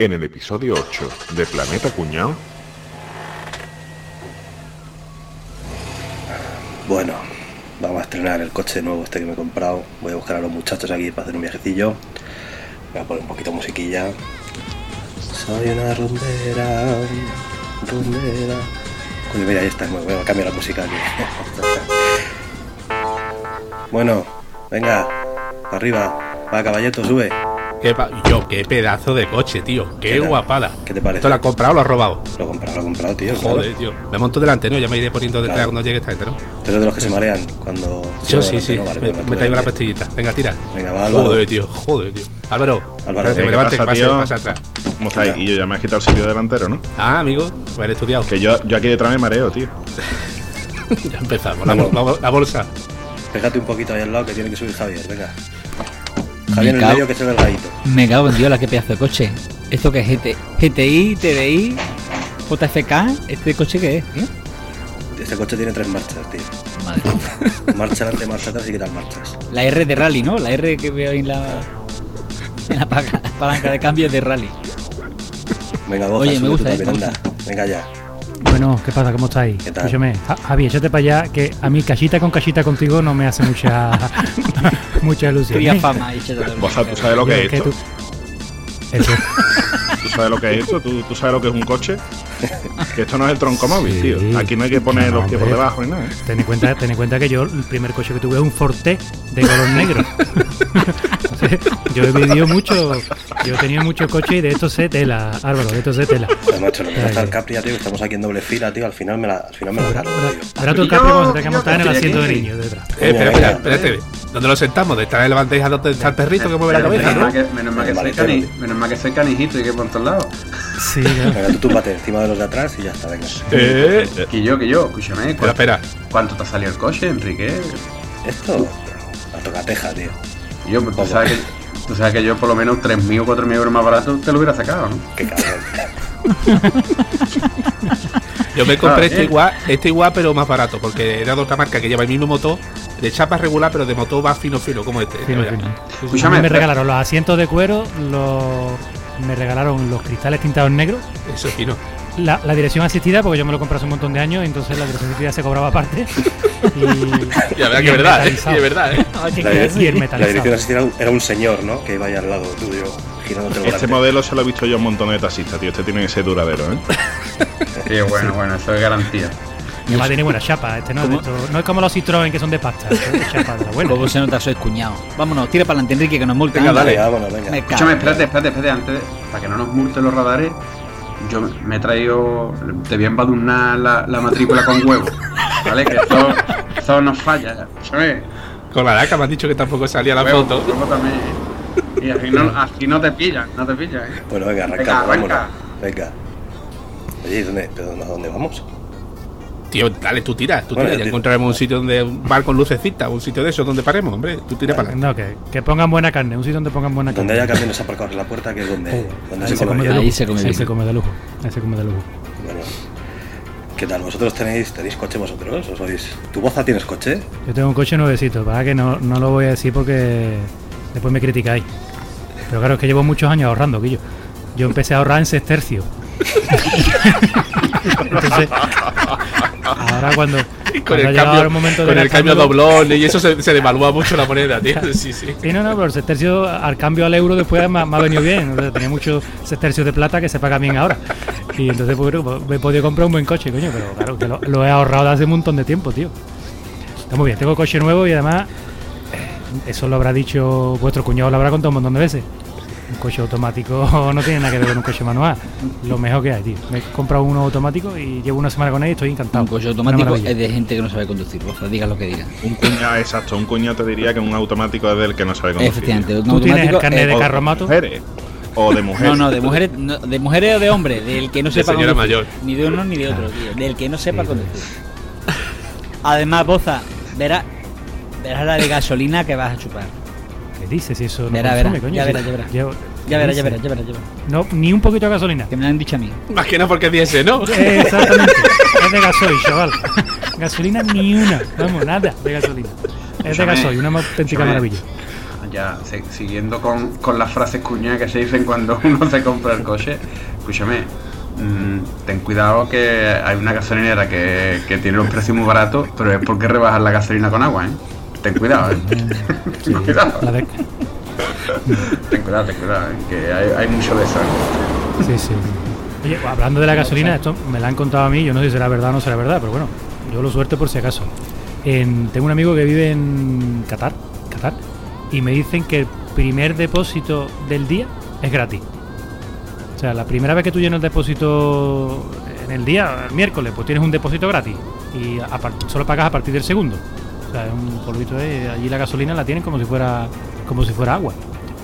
En el episodio 8 de Planeta Cuñado. Bueno, vamos a estrenar el coche nuevo este que me he comprado. Voy a buscar a los muchachos aquí para hacer un viajecillo. Voy a poner un poquito de musiquilla. Soy una rumbera, rumbera. Coño, mira, ahí está. Voy a cambiar la música aquí. bueno, venga, arriba. Va, caballeto, sube. Qué pa- yo, qué pedazo de coche, tío. Qué, guapada. ¿Qué te parece? ¿Esto lo has comprado o lo has robado? Lo he comprado, lo he comprado, tío. Joder, claro. tío. Me monto delante, ¿no? Ya me iré poniendo detrás Claro. cuando llegue esta gente, ¿no? De los que se marean cuando... Yo sí, sí. Vale, me me traigo la pastillita. Venga, tira. Venga, va, Álvaro. Joder, tío. Joder, tío. Álvaro. Álvaro, ¿qué me levante, que pasa, pase, atrás. ¿Cómo estáis? Y yo ya me has quitado el sitio delantero, ¿no? Ah, amigo. Pues eres estudiado. Que yo, yo aquí detrás me mareo, tío. ya empezamos. La- la bolsa. Pégate un poquito ahí al lado que tiene que subir Javier, venga. Me Javier en el cago- medio que es el delgadito. Me cago en Dios, la que pedazo de coche. ¿Esto qué es? GT, GTI, TDI, JFK? ¿Este coche qué es? ¿Eh? Este coche tiene tres marchas, tío. Madre. Marcha adelante, marcha atrás y quitas marchas. La R de rally, ¿no? La R que veo ahí en la, en la palanca de cambio de rally. Venga, goza, Oye, me gusta, eh, me. Venga ya. Bueno, ¿qué pasa? ¿Cómo estáis? ¿Qué tal? Escúchame, Ja- Javi, échate para allá, que a mí cachita con cachita contigo no me hace mucha mucha ilusión. Cría ¿eh? fama y échate ¿tú sabes lo que es esto? Tú- Eso. ¿Tú sabes lo que es esto? ¿Tú, tú sabes lo que es un coche? Que esto no es el tronco móvil, Sí. tío. Aquí no hay que poner No, los pies por debajo ni nada. ¿eh? Ten en cuenta, ten en cuenta que yo el primer coche que tuve es un Forte de color negro. Yo he vivido mucho, yo he tenido muchos coches y de estos sé tela, Álvaro, de estos sé tela. Pues macho, que Ay, está el. Capri, tío, que estamos aquí en doble fila, tío. Al final me la, al final me la verá tú el Capri cuando tenga que montar en el asiento de niño detrás. Eh, espera, espera, espérate. ¿Dónde lo sentamos? ¿Detrás de la bandeja donde está el perrito que mueve la cabeza, menos, no? mal que, menos, mal que El soy cani- menos mal que soy canijito y que por todos lados. Sí, claro. Venga, tú túmbate encima de los de atrás y ya está, venga. Eh, eh, Que yo, que yo, escúchame. espera, ¿cu- espera. ¿Cuánto te ha salido el coche, Enrique? Esto, la tocateja, tío. Y yo, pues tú sabes, que, tú sabes que yo por lo menos 3.000 o 4.000 euros más barato te lo hubiera sacado, ¿no? Qué cabrón. Yo me compré Ah, este eh. igual, este igual, pero más barato, porque era de otra marca que lleva el mismo motor, de chapa regular, pero de motor va fino fino, como este. Fino, Escúchame, mí me regalaron los asientos de cuero, los, me regalaron los cristales tintados negros, Eso es fino. La, la dirección asistida, porque yo me lo compré hace un montón de años, entonces la dirección asistida se cobraba aparte. Y, y que es el verdad, ¿eh? es verdad, ¿eh? La, y la dirección asistida era un- señor, ¿no? Que iba ahí al lado tuyo, girándote el Este volante. modelo se lo he visto yo a un montón de taxistas, tío. Este tiene que ser duradero, ¿eh? Sí, bueno, bueno, eso es garantía. Y además tiene buena chapa, este no, esto- no es como los Citroën que son de pasta, esto es de chapa de la buena. ¿Cómo se nota soy cuñado? Vámonos, tira para adelante, Enrique, que nos multan. Venga, dale, vámonos, venga. Escúchame, espérate, espérate, espérate, antes, para que no nos multen los radares, yo me- he traído, te voy a embadurnar la, la matrícula con huevo, ¿vale? Que esto, esto no falla, ¿sabes? Con la laca me han dicho que tampoco salía la Huevo, foto. huevo también. Y así no, así no te pillan, no te pillan, ¿eh? Bueno, venga, Venga, arrancamos, vámonos. arranca. Venga. Oye, ¿y ¿dónde, pero ¿a dónde vamos? Tío, dale, tú tira, tú Bueno, tira. yo Ya encontraremos un sitio donde un bar con lucecita, un sitio de esos donde paremos, hombre. Tú tira para adelante. No, que, que pongan buena carne, un sitio donde pongan buena Donde carne. haya camiones aparcados en la puerta, que es donde, donde Ahí se se come de bien. Ahí lujo. se come Ahí se come de lujo. Ahí se come de lujo. Bueno, ¿qué tal? ¿Vosotros tenéis, tenéis coche vosotros? ¿O sois? ¿Tu boza tienes coche? Yo tengo un coche nuevecito, para que no, no lo voy a decir porque después me criticáis. Pero claro, es que llevo muchos años ahorrando, Guillo. Yo empecé a ahorrar en sextercio. Entonces, ahora cuando, Con cuando el cambio, el momento de con el cambio doblón y eso se, se devalúa mucho la moneda, tío. Sí, sí. Sí, no, no, pero el sextercio al cambio al euro después me, ha- me ha venido bien. O sea, tenía muchos sextercios de plata que se paga bien ahora. Y entonces pues, bueno, me he podido comprar un buen coche, coño, pero claro, que lo, lo he ahorrado hace un montón de tiempo, tío. Está muy bien, tengo coche nuevo y además, eso lo habrá dicho vuestro cuñado, lo habrá contado un montón de veces. Un coche automático no tiene nada que ver con un coche manual. Lo mejor que hay, tío. Me he comprado uno automático y llevo una semana con él y estoy encantado. Un coche automático es de gente que no sabe conducir, Boza, diga lo que diga. Un cuñado, exacto. Un cuñado te diría que un automático es del que no sabe conducir. Efectivamente, un ¿Tú tienes el carnet de O carro mato? mujeres. O de mujeres. No, no, de mujeres, no, de mujeres o de hombres, del que no De sepa señora conducir. mayor. Ni de uno ni de otro, tío. Del que no sepa Sí, conducir. Además, Boza, verás, verás la de gasolina que vas a chupar. ¿Qué dices? Si eso no Verá, consume, verá, coño. ya verá, ya verá. Ya verás, ya ¿qué verás, dices? ya verás, ya verás. No, ni un poquito de gasolina. Que me lo han dicho a mí. Más que nada porque diese, ¿no? Eh, Exactamente. es de gasoil, chaval. Gasolina ni una. Vamos, nada de gasolina. Es de gasoil, una auténtica maravilla. ya se- siguiendo con, con las frases cuñadas que se dicen cuando uno se compra el coche, escúchame, mm, ten cuidado que hay una gasolinera que, que tiene los precios muy baratos, pero es porque rebajan la gasolina con agua, ¿eh? Ten cuidado, ¿eh? ten cuidado, La de- ten cuidado, ten cuidado, ¿eh? que hay, hay mucho de eso. ¿eh? Sí, sí. Oye, hablando de la gasolina, esto me la han contado a mí, yo no sé si será verdad o no será verdad, pero bueno, yo lo suerte por si acaso. En- tengo un amigo que vive en Qatar, Qatar, y me dicen que el primer depósito del día es gratis. O sea, la primera vez que tú llenas el depósito en el día, el miércoles, pues tienes un depósito gratis y a solo pagas a partir del segundo. O sea, es un polvito de allí la gasolina la tienen como si fuera como si fuera agua.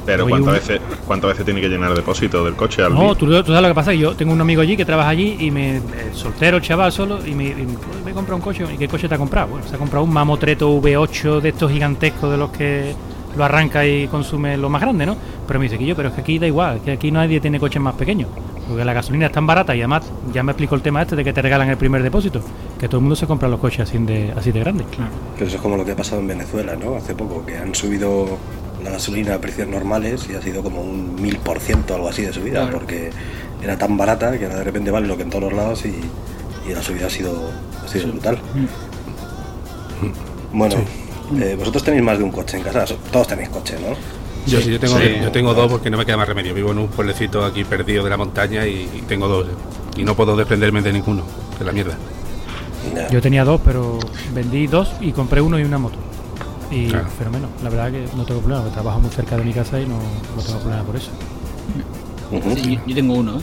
Pero ¿cuántas un- veces, ¿cuántas veces tiene que llenar el depósito del coche al No, tú, tú sabes lo que pasa, yo tengo un amigo allí que trabaja allí y me eh, soltero, chaval, solo, y me, y me, "Pues, me compra un coche. ¿Y qué coche te ha comprado? Bueno, se ha comprado un Mamotreto V8 de estos gigantescos de los que lo arranca y consume lo más grande, ¿no? Pero me dice que yo, pero es que aquí da igual, que aquí nadie tiene coches más pequeños. Porque la gasolina es tan barata y además ya me explicó el tema este de que te regalan el primer depósito, que todo el mundo se compra los coches así de, así de grandes. Pero eso es como lo que ha pasado en Venezuela, ¿no? Hace poco, que han subido la gasolina a precios normales y ha sido como un mil por ciento algo así de subida, Claro. porque era tan barata que ahora de repente vale lo que en todos los lados y, y la subida ha sido, ha sido brutal. Bueno, eh, vosotros tenéis más de un coche en casa, todos tenéis coche, ¿no? Yo sí, yo tengo, Sí. yo tengo dos porque no me queda más remedio. Vivo en un pueblecito aquí perdido de la montaña y, y tengo dos. Y no puedo desprenderme de ninguno. De la mierda. Yo tenía dos, pero vendí dos y compré uno y una moto. Y Claro. fenómeno. La verdad que no tengo problema, porque trabajo muy cerca de mi casa y no, no tengo problema por eso. Sí, yo, tengo uno, ¿eh?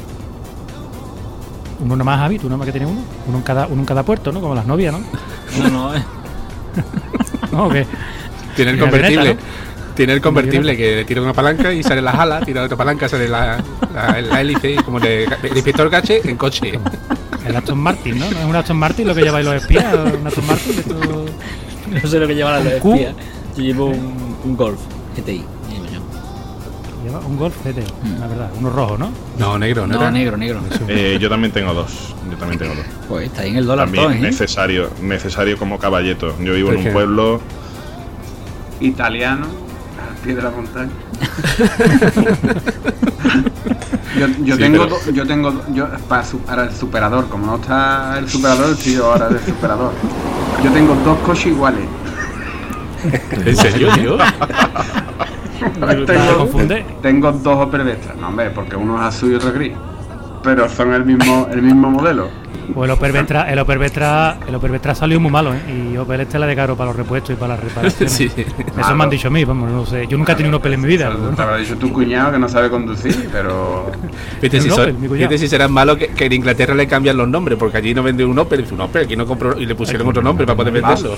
Uno nomás, Javi, tú nomás que tienes uno. Uno en cada, uno en cada puerto, ¿no? Como las novias, ¿no? No, no, ¿eh? No, que Tiene el convertible. avioneta, Tiene el convertible que le tira una palanca y sale las alas, tira otra palanca, sale la, la, la hélice y como de, el inspector Gache en coche. el Aston Martin, ¿no? ¿No es un Aston Martin lo que lleváis los espías? ¿Un Aston Martin? Esto- No sé lo que llevan los ¿Q? espías. Yo llevo un, un Golf GTI. Lleva un Golf GT, la verdad. Uno rojo, ¿no? No, negro, no, No, era? negro, negro. Eh, yo también tengo dos. Yo también tengo dos. Pues está ahí en el dólar También todo, ¿eh? necesario, necesario como caballeto. Yo vivo en un pueblo. Italiano, al pie de la montaña. yo, yo Sí, tengo, pero- do- yo tengo, yo para, el superador, como no está el superador, estoy yo ahora del superador. Yo tengo dos coches iguales. ¿En serio, tío? ¿Te tengo, confunde? tengo dos Opel Vectra, no hombre, porque uno es azul y otro es gris. Pero son el mismo, el mismo modelo. Pues el Opel Vectra, el Opel Vectra, el Opel Vectra salió muy malo, ¿eh? Y Opel este la de caro para los repuestos y para las reparaciones. Sí. Eso me han dicho a mí, vamos, no sé. Yo nunca he tenido un Opel en mi vida. Te habrá dicho tu cuñado que no sabe conducir, pero Fíjate si, son- Opel, fíjate si serán malos que, que en Inglaterra le cambian los nombres, porque allí no venden un Opel, dice un Opel, aquí no compro y le pusieron otro nombre para poder venderlo.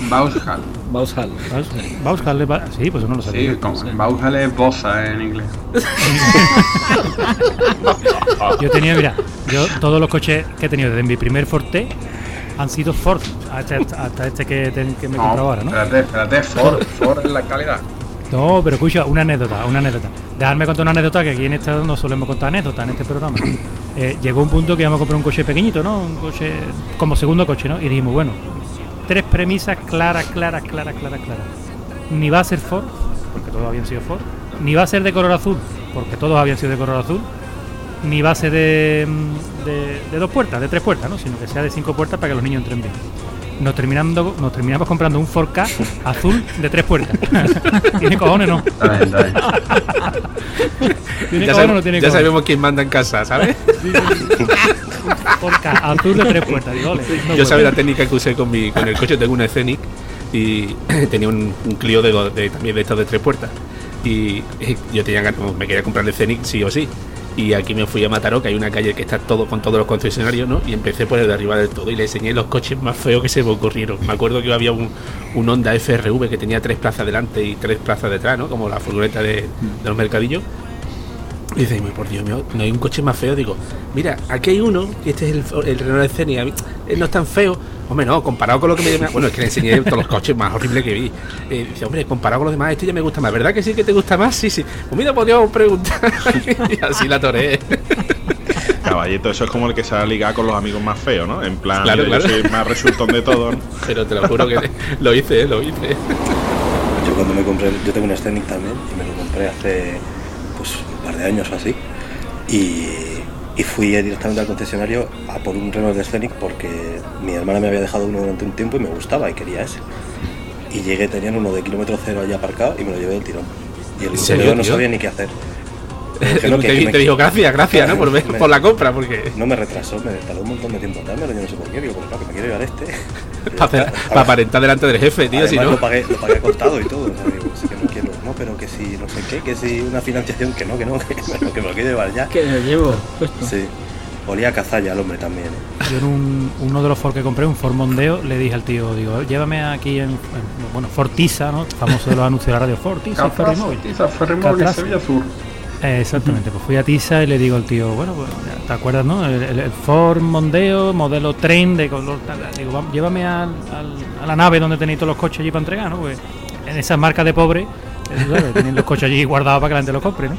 A buscarle. va- Sí, pues eso no lo sabía. Sí, Vauxhall es Bosa en inglés. Yo tenía, mira, yo todos los coches que he tenido desde mi primer Forte han sido Ford, hasta, hasta este que, que me he comprado ahora, ¿no? Espérate, espérate, Ford, Ford es la calidad. No, pero escucha, una anécdota, una anécdota. Dejadme contar una anécdota que aquí en este no solemos contar anécdotas en este programa. Eh, llegó un punto que íbamos a comprar un coche pequeñito, ¿no? Un coche como segundo coche, ¿no? Y dijimos, bueno, tres premisas claras, claras, claras, claras, claras. Ni va a ser Ford, porque todos habían sido Ford. Ni va a ser de color azul, porque todos habían sido de color azul. Ni ser de, de, de dos puertas, de tres puertas, ¿no? Sino que sea de cinco puertas para que los niños entren bien. Nos, terminando, nos terminamos comprando un 4K azul de tres puertas. ¿Tiene cojones no? Está bien, está bien. ¿Tiene Ya, cojones o no tiene ya cojones? sabemos quién manda en casa, ¿sabes? 4K azul de tres puertas. Digo, ole, no Yo puedo. sabía la técnica que usé con mi con el coche, tengo una Scenic y tenía un, un Clio de, de- también de estos de tres puertas. Y yo tenía ganas- me quería comprar el Scenic sí o sí. Y aquí me fui a Mataró, que hay una calle que está todo con todos los concesionarios, ¿no? Y empecé por el de arriba del todo y le enseñé los coches más feos que se me ocurrieron. Me acuerdo que había un, un Honda FRV que tenía tres plazas delante y tres plazas detrás, ¿no? Como la furgoneta de, de los mercadillos. Y dice, "Ay, por Dios mío, no hay un coche más feo. Digo, mira, aquí hay uno, y este es el, el Renault Scenic, a mí, eh, no es tan feo. Hombre, no, comparado con lo que me Bueno, es que le enseñé todos los coches más horribles que vi. Eh, dice, hombre, comparado con los demás, este ya me gusta más. ¿Verdad que sí que te gusta más? Sí, sí. Pues mira, podríamos preguntar. y así la toré. Caballeto, eso es como el que se ha ligado con los amigos más feos, ¿no? En plan, Claro, yo claro. soy el más resultón de todos. ¿no? Pero te lo juro que lo hice, eh, lo hice. Yo cuando me compré, yo tengo un Scenic también y me lo compré hace par de años o así. Y, y fui directamente al concesionario a por un Renault de Scenic porque mi hermana me había dejado uno durante un tiempo y me gustaba y quería ese. Y llegué, tenían uno de kilómetro cero allí aparcado y me lo llevé del tirón. Y el vendedor no sabía ni qué hacer. Te, que dijo gracias, gracias, ¿no? Por, ver- Me- por la compra, porque. No me retrasó, me tardó un montón de tiempo en dármelo, yo no sé por qué, digo, pues no, que me quiero llevar este. Para, aparentar delante del jefe, tío, si no. lo pagué, lo pagué contado y todo, o sea, digo, sí que no quiero, no, pero que si no sé qué, que si una financiación, que no, que no, que me, lo- que me lo quiero llevar ya. Que lo llevo puesto. Sí, olía a cazalla el hombre también. ¿eh? Yo en un, uno de los Ford que compré, un Ford Mondeo, le dije al tío, digo, llévame aquí en, en- bueno, Fortisa, ¿no? Famoso de los anuncios de la radio, Fortisa, Ferrimóvil. Tiza, Ferrimóvil, Catraz. Sevilla Sur. Eh, exactamente, pues fui a Tisa y le digo al tío, bueno, pues, ¿te acuerdas, no? El, Ford Mondeo, modelo tren de color tal. Digo, "Vamos, llévame al- al- a la nave donde tenéis todos los coches allí para entregar, ¿no? Pues en esas marcas de pobre, eh, ¿sabes? tienen los coches allí guardados para que la gente los compre, ¿no?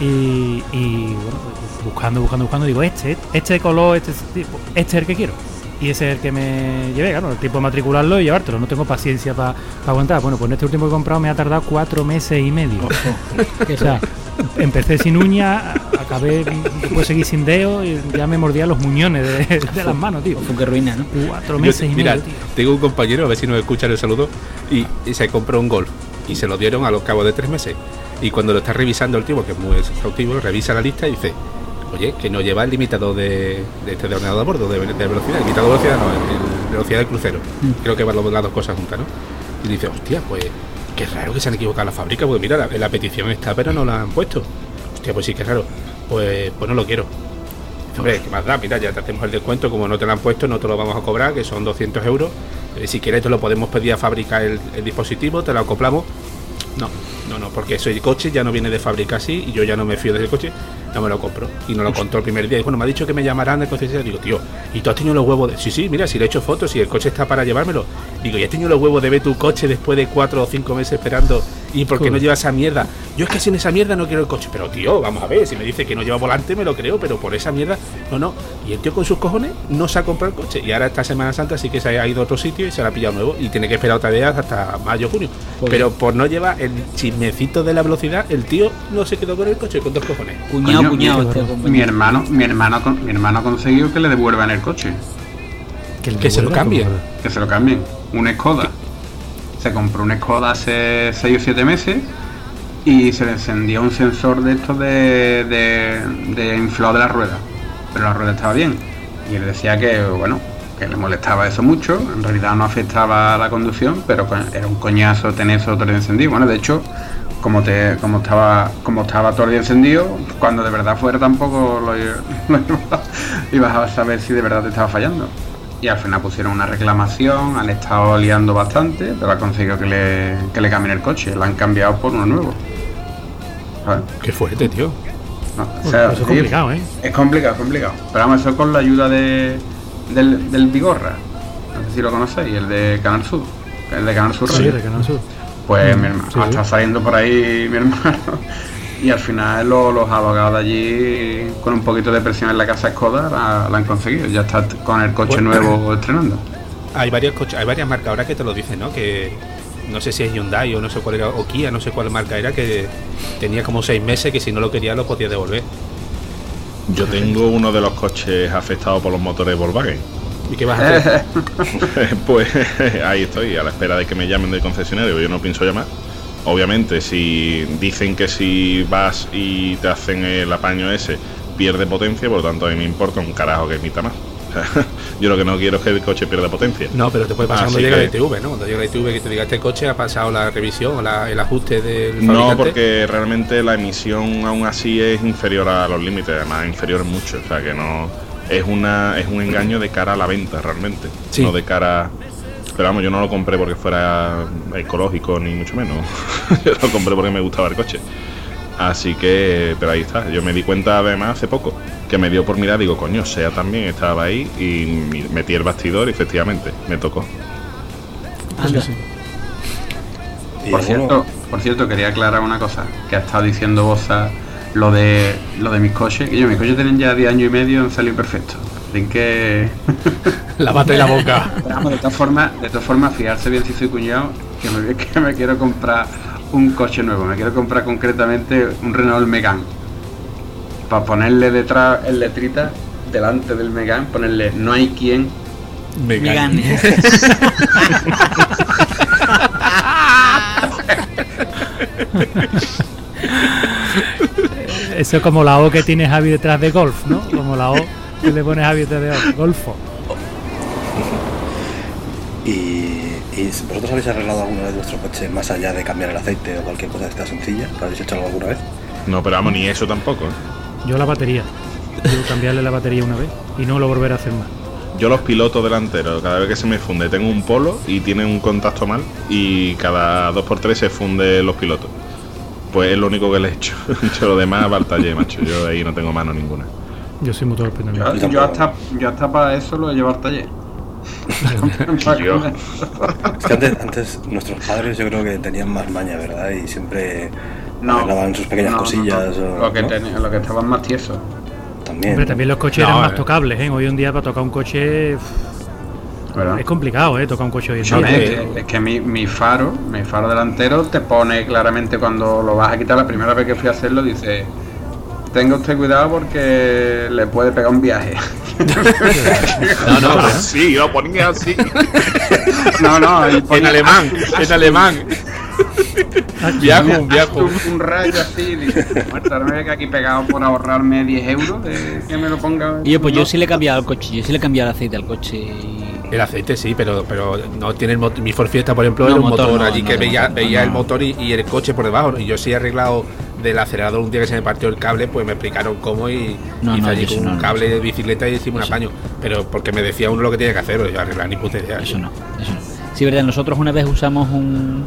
Y, y, bueno, pues, buscando, buscando, buscando, digo, este, este color, este tipo, este es el que quiero. Y ese es el que me llevé, claro, el tiempo de matricularlo y llevártelo. No tengo paciencia para aguantar. Bueno, pues en este último que he comprado me ha tardado cuatro meses y medio. O sea, empecé sin uña, acabé, después seguí sin dedo y ya me mordía los muñones de, de las manos, tío. Fue que ruina, ¿no? Cuatro Yo- meses y mira, medio, tío. tengo un compañero, a ver si nos escuchan el saludo, y, y se compró un Golf y se lo dieron a los cabos de tres meses. Y cuando lo está revisando el tío, que es muy exhaustivo, revisa la lista y dice, oye, que no lleva el limitador de, de este de ordenador a bordo, de, de velocidad, el limitador de velocidad no, el, el velocidad del crucero. Creo que van los- las dos cosas juntas, ¿no? Y dice, hostia, pues qué raro que se han equivocado la fábrica, porque mira, la, petición está, pero no la han puesto. Hostia, pues sí, qué raro. Pues, pues no lo quiero. Hombre, ¿qué más da? Mira, ya te hacemos el descuento, como no te lo han puesto, no te lo vamos a cobrar, que son 200 euros. Eh, si quieres te lo podemos pedir a fábrica el, dispositivo, te lo acoplamos. No, no, no, porque ese coche ya no viene de fábrica así y yo ya no me fío de ese coche, no me lo compro. Y no lo contó el primer día. Y bueno, me ha dicho que me llamarán de concesionaria. Digo, tío, ¿y tú has tenido los huevos de.? Sí, sí, mira, si le he hecho fotos y el coche está para llevármelo. Digo, ¿y has tenido los huevos de ver tu coche después de cuatro o cinco meses esperando? ¿Y por qué no lleva esa mierda? Yo es que sin esa mierda no quiero el coche. Pero tío, vamos a ver, si me dice que no lleva volante, me lo creo, pero por esa mierda, no, no. Y el tío con sus cojones no se ha comprado el coche. Y ahora esta Semana Santa sí que se ha ido a otro sitio y se lo ha pillado nuevo. Y tiene que esperar otra vez hasta mayo, junio. Joder. Pero por no llevar el chismecito de la velocidad, el tío no se quedó con el coche con dos cojones. Cuñado, cuñado. mi- este hermano, mi hermano, con- mi hermano ha conseguido que le devuelvan el coche, le que se lo cambien. que se lo cambien. Un Skoda. Se compró un Skoda hace 6 o 7 meses y se le encendió un sensor de estos de, de, inflado de la rueda. Pero la rueda estaba bien. Y él decía que, bueno, que le molestaba eso mucho. En realidad no afectaba la conducción, pero era un coñazo tener eso todo encendido. Bueno, de hecho, como te como estaba como estaba todo encendido, cuando de verdad fuera tampoco lo, lo iba- ibas a saber si de verdad te estaba fallando. Y al final pusieron una reclamación, han estado liando bastante, pero ha conseguido que le, que le cambien el coche, lo han cambiado por uno nuevo. ¿Sabes? Qué fuerte, tío. No, o Bueno, sea, eso es complicado, ¿eh? es complicado, es complicado. Pero vamos, eso con la ayuda de, del, del Vigorra. No sé si lo conocéis, el de Canal Sur. El de Canal Sur Sí, Radio. de Canal Sur. Pues Mm, mi hermano, sí, sí. está saliendo por ahí mi hermano. Y al final lo- los abogados de allí, con un poquito de presión en la casa Skoda, la, la han conseguido. Ya está con el coche Bueno. nuevo estrenando. Hay varios coches, hay varias marcas ahora que te lo dicen, ¿no? Que no sé si es Hyundai o no sé cuál era, o Kia, no sé cuál marca era, que tenía como seis meses que si no lo quería lo podía devolver. Yo tengo uno de los coches afectados por los motores Volkswagen. ¿Y qué vas a hacer? pues ahí estoy, a la espera de que me llamen del concesionario. Yo no pienso llamar. Obviamente, si dicen que si vas y te hacen el apaño ese, pierde potencia, por lo tanto a mí me importa un carajo que emita más. Yo lo que no quiero es que el coche pierda potencia. No, pero te puede pasar cuando llega que- la ITV, ¿no? Cuando llega la ITV que te diga este coche ha pasado la revisión o la- el ajuste del No, porque realmente la emisión aún así es inferior a los límites, además inferior mucho, o sea que no es una es un engaño de cara a la venta realmente, Sí. no de cara pero vamos, yo no lo compré porque fuera ecológico ni mucho menos. yo lo compré porque me gustaba el coche. Así que, pero ahí está. Yo me di cuenta además hace poco que me dio por mirar, digo, coño, sea también estaba ahí y metí el bastidor y efectivamente me tocó. Anda. Por cierto, por cierto, quería aclarar una cosa, que ha estado diciendo Boza lo de lo de mis coches, que yo mis coches tienen ya 10 años y medio han salido perfectos. Así que. Lávate la boca. Vamos, de todas formas, de todas formas, fijarse bien si soy cuñado, que me, que me quiero comprar un coche nuevo. Me quiero comprar concretamente un Renault Megane. Para ponerle detrás en letrita, delante del Megane, ponerle no hay quien. Me Me gane. gane. Eso es como la O que tiene Javi detrás de golf, ¿no? Como la O que le pone Javi detrás de golf. golfo. Y, y vosotros habéis arreglado alguna vez vuestro coche más allá de cambiar el aceite o cualquier cosa de esta sencilla? ¿Lo habéis hecho algo alguna vez? No, pero vamos, ni eso tampoco. ¿eh? Yo la batería. Quiero cambiarle la batería una vez y no lo volveré a hacer más. Yo los pilotos delanteros, cada vez que se me funde, tengo un polo y tiene un contacto mal y cada 2x3 se funde los pilotos. Pues es lo único que le he hecho. Yo lo demás va al taller, macho. Yo ahí no tengo mano ninguna. Yo soy muy torpe también. Yo, Yo yo tampoco. hasta, yo hasta para eso lo he llevado al taller. Es que antes, antes nuestros padres yo creo que tenían más maña, ¿verdad? Y siempre No. arreglaban sus pequeñas No, cosillas. no. o- Lo que, ¿no? ten- lo que estaban más tiesos. También. Hombre, también los coches No, eran más eh. tocables, ¿eh? Hoy en día para tocar un coche es complicado, ¿eh? Tocar un coche hoy en día. Es, que, es que mi, mi faro, mi faro delantero te pone claramente cuando lo vas a quitar la primera vez que fui a hacerlo, dice tenga usted cuidado porque le puede pegar un viaje. No, no, pero- Sí, lo ponía así. no, no, en alemán, en alemán. Viajo, un, viajo. un, un rayo así, dice, muerta, no me que aquí pegado por ahorrarme 10 euros de que me lo ponga. Y yo, pues yo sí le he cambiado el coche, yo sí le he cambiado el aceite al coche. y- El aceite sí, pero, pero no tiene el motor. Mi Ford Fiesta, por ejemplo, No, era un motor motor, no, allí no, que no, veía, no, veía no. el motor y, y el coche por debajo. Y yo sí he arreglado del acelerador un día que se me partió el cable, pues me explicaron cómo y No, hice no, allí con no, un no, cable de bicicleta y hicimos un apaño. Pero porque me decía uno lo que tenía que hacer, pero yo arreglar ni puta idea. Eso no, eso no. Sí, verdad, nosotros una vez usamos un,